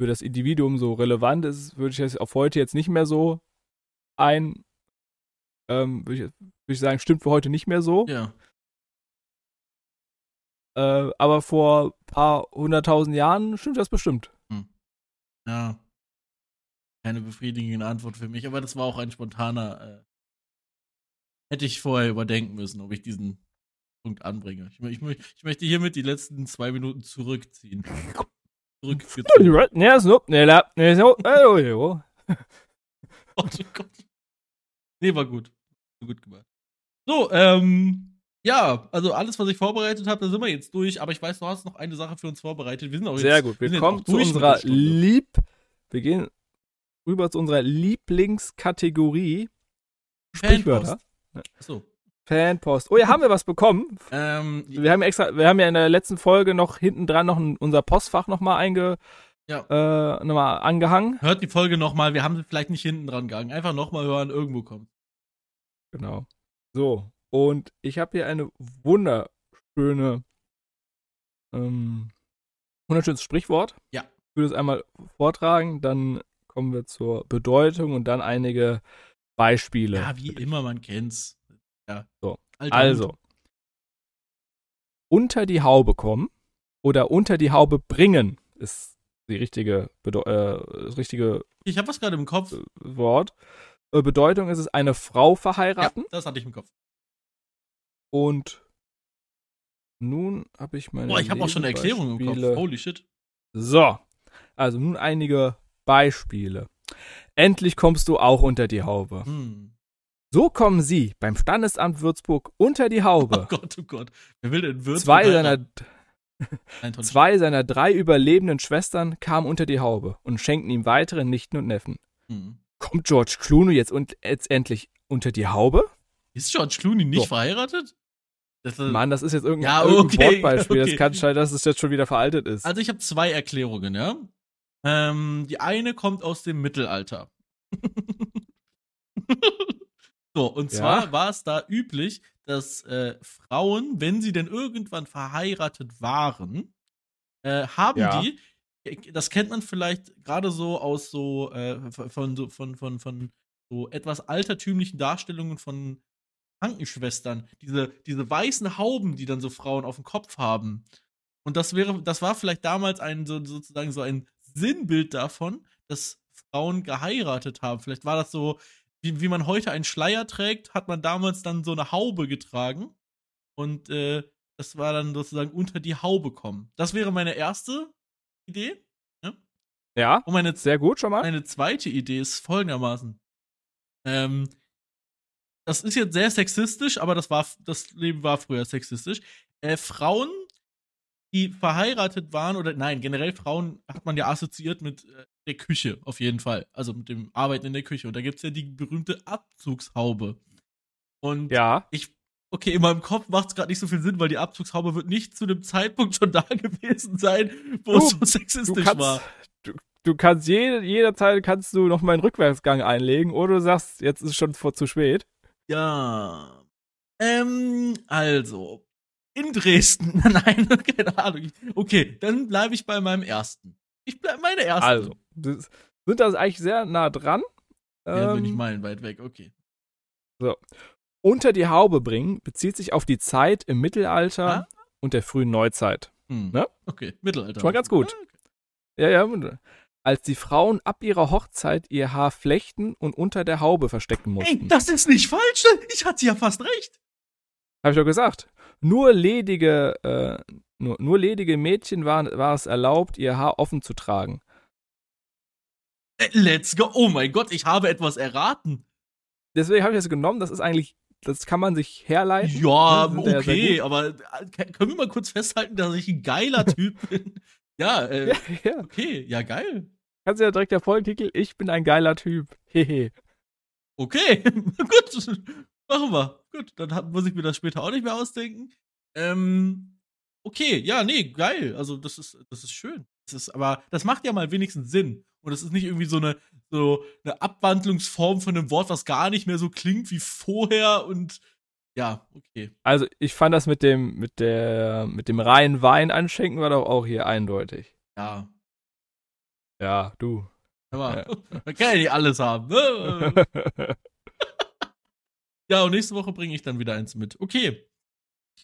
für das Individuum so relevant ist, würde ich jetzt auf heute jetzt nicht mehr so ein, ähm, würde ich, würd ich sagen, stimmt für heute nicht mehr so. Ja. Äh, aber vor ein paar hunderttausend Jahren stimmt das bestimmt. Ja. Keine befriedigende Antwort für mich, aber das war auch ein spontaner. Hätte ich vorher überdenken müssen, ob ich diesen Punkt anbringe. Ich, ich, ich möchte hiermit die letzten zwei Minuten zurückziehen. Zurückgezogen. Äh, oh, Gott. Nee, war gut. War Gut gemacht. So, ähm, ja, also alles, was ich vorbereitet habe, da sind wir jetzt durch, aber ich weiß, du hast noch eine Sache für uns vorbereitet. Wir sind auch Sehr jetzt, gut. wir kommen zu unserer. Lieb. Wir gehen rüber zu unserer Lieblingskategorie. Sprichwörter. So. Fanpost. Oh ja, haben wir was bekommen? Ähm, Wir haben extra, wir haben ja in der letzten Folge noch hinten dran noch ein, unser Postfach nochmal einge, Ja. äh, nochmal angehangen. hört die Folge nochmal, wir haben sie vielleicht nicht hinten dran gegangen. Einfach nochmal hören, irgendwo kommt. Genau. So. Und ich habe hier eine wunderschöne, ähm, wunderschönes Sprichwort. Ja. Ich würde es einmal vortragen, dann kommen wir zur Bedeutung und dann einige Beispiele. Ja, wie immer, man kennt's. Ja. So. Alter Also, Hut. unter die Haube kommen oder unter die Haube bringen ist die richtige, Bedeu äh, das richtige Ich habe was gerade im Kopf. äh, Wort. Äh, Bedeutung ist es eine Frau Ja, verheiraten das hatte ich im Kopf. und nun habe ich meine Boah, ich habe auch schon eine Erklärung im Kopf. Holy shit. So, also nun einige Beispiele. Endlich kommst du auch unter die Haube. Hm. So kommen sie beim Standesamt Würzburg unter die Oh Haube. Gott, oh Gott. Wer will denn Würzburg? Zwei seiner, zwei seiner drei überlebenden Schwestern kamen unter die Haube und schenkten ihm weitere Nichten und Neffen. Hm. Kommt George Clooney jetzt, und, jetzt endlich unter die Haube? Ist George Clooney nicht So. verheiratet? Das Mann, das ist jetzt irgendein, Ja, irgendein okay, Wortbeispiel. okay. Das kann sein, dass es jetzt schon wieder veraltet ist. Also ich habe zwei Erklärungen, ja. Ähm, die eine kommt aus dem Mittelalter. so, und Ja. zwar war es da üblich, dass äh, Frauen, wenn sie denn irgendwann verheiratet waren, äh, haben Ja. die, äh, das kennt man vielleicht gerade so aus so äh, von so von von von so etwas altertümlichen Darstellungen von Krankenschwestern, diese diese weißen Hauben, die dann so Frauen auf dem Kopf haben. Und das wäre, das war vielleicht damals ein so, sozusagen so ein Sinnbild davon, dass Frauen geheiratet haben. Vielleicht war das so, wie, wie man heute einen Schleier trägt, hat man damals dann so eine Haube getragen. Und äh, das war dann sozusagen unter die Haube kommen. Das wäre meine erste Idee. Ja, Und meine, sehr gut schon mal. meine zweite Idee ist folgendermaßen. Ähm, das ist jetzt sehr sexistisch, aber das war das Leben war früher sexistisch. Äh, Frauen, die verheiratet waren oder nein, generell Frauen hat man ja assoziiert mit äh, der Küche auf jeden Fall, also mit dem Arbeiten in der Küche. Und da gibt's ja die berühmte Abzugshaube. Und Ja, ich, okay, in meinem Kopf macht es gerade nicht so viel Sinn, weil die Abzugshaube wird nicht zu dem Zeitpunkt schon da gewesen sein, wo es so sexistisch kannst, war. du, du kannst jede, jederzeit kannst du noch mal einen Rückwärtsgang einlegen oder du sagst, jetzt ist es schon vor, zu spät. Ja. Ähm, also. In Dresden. Nein, keine Ahnung. Okay, dann bleibe ich bei meinem ersten. Ich bleibe meine erste. Also, das, sind das eigentlich sehr nah dran. Ja, bin ich Ähm, meilenweit weg, okay. unter die Haube bringen bezieht sich auf die Zeit im Mittelalter Ah. und der frühen Neuzeit. Hm. Ne? Okay, Mittelalter. Schon mal ganz gut. Ah, okay. Ja, ja. Als die Frauen ab ihrer Hochzeit ihr Haar flechten und unter der Haube verstecken Ey, mussten. das ist nicht falsch. Ich hatte ja fast recht. Habe ich doch gesagt. Nur ledige, äh, nur, nur ledige Mädchen waren, war es erlaubt, ihr Haar offen zu tragen. Äh, Let's go. Oh mein Gott, ich habe etwas erraten. Deswegen habe ich das genommen. Das ist eigentlich, das kann man sich herleiten. Ja, okay, aber äh, können wir mal kurz festhalten, dass ich ein geiler Typ bin? Ja, äh, Ja, ja. okay, ja, geil. Kannst du ja direkt der Folgentitel, ich bin ein geiler Typ. Hehe. Okay, gut, machen wir. Gut, dann muss ich mir das später auch nicht mehr ausdenken. Ähm, okay, ja, nee, geil. Also das ist, das ist schön. Das ist, aber das macht ja mal wenigstens Sinn. Und es ist nicht irgendwie so eine, so eine Abwandlungsform von einem Wort, was gar nicht mehr so klingt wie vorher und ja, okay. Also ich fand das mit dem, mit der, mit dem reinen Wein anschenken war doch auch hier eindeutig. Ja. Ja, du. Aber man kann ja nicht alles haben. Ne? Ja, und nächste Woche bringe ich dann wieder eins mit. Okay.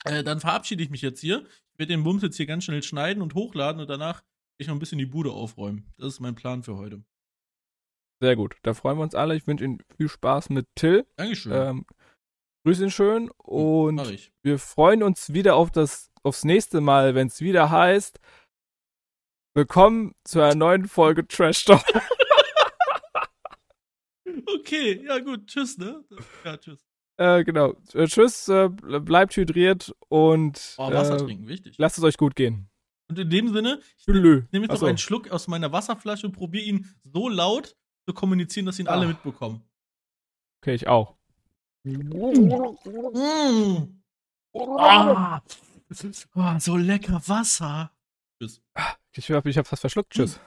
Äh, dann verabschiede ich mich jetzt hier. Ich werde den Bums jetzt hier ganz schnell schneiden und hochladen und danach will ich noch ein bisschen die Bude aufräumen. Das ist mein Plan für heute. Sehr gut. Da freuen wir uns alle. Ich wünsche Ihnen viel Spaß mit Till. Dankeschön. Ähm, grüß ihn schön Mach und ich. wir freuen uns wieder auf das aufs nächste Mal, wenn es wieder heißt Willkommen zu einer neuen Folge Trash Talk. Okay, ja gut. Tschüss, ne? Ja, tschüss. Äh, genau. Äh, tschüss, äh, bleibt hydriert und Oh, Wasser äh, trinken, wichtig. lasst es euch gut gehen. Und in dem Sinne, ich nehme jetzt Achso. noch einen Schluck aus meiner Wasserflasche und probiere ihn so laut zu kommunizieren, dass ihn alle Ah. mitbekommen. Okay, ich auch. Mm. Ah, oh, so lecker Wasser. Tschüss. Ich habe ich hab fast verschluckt. Tschüss.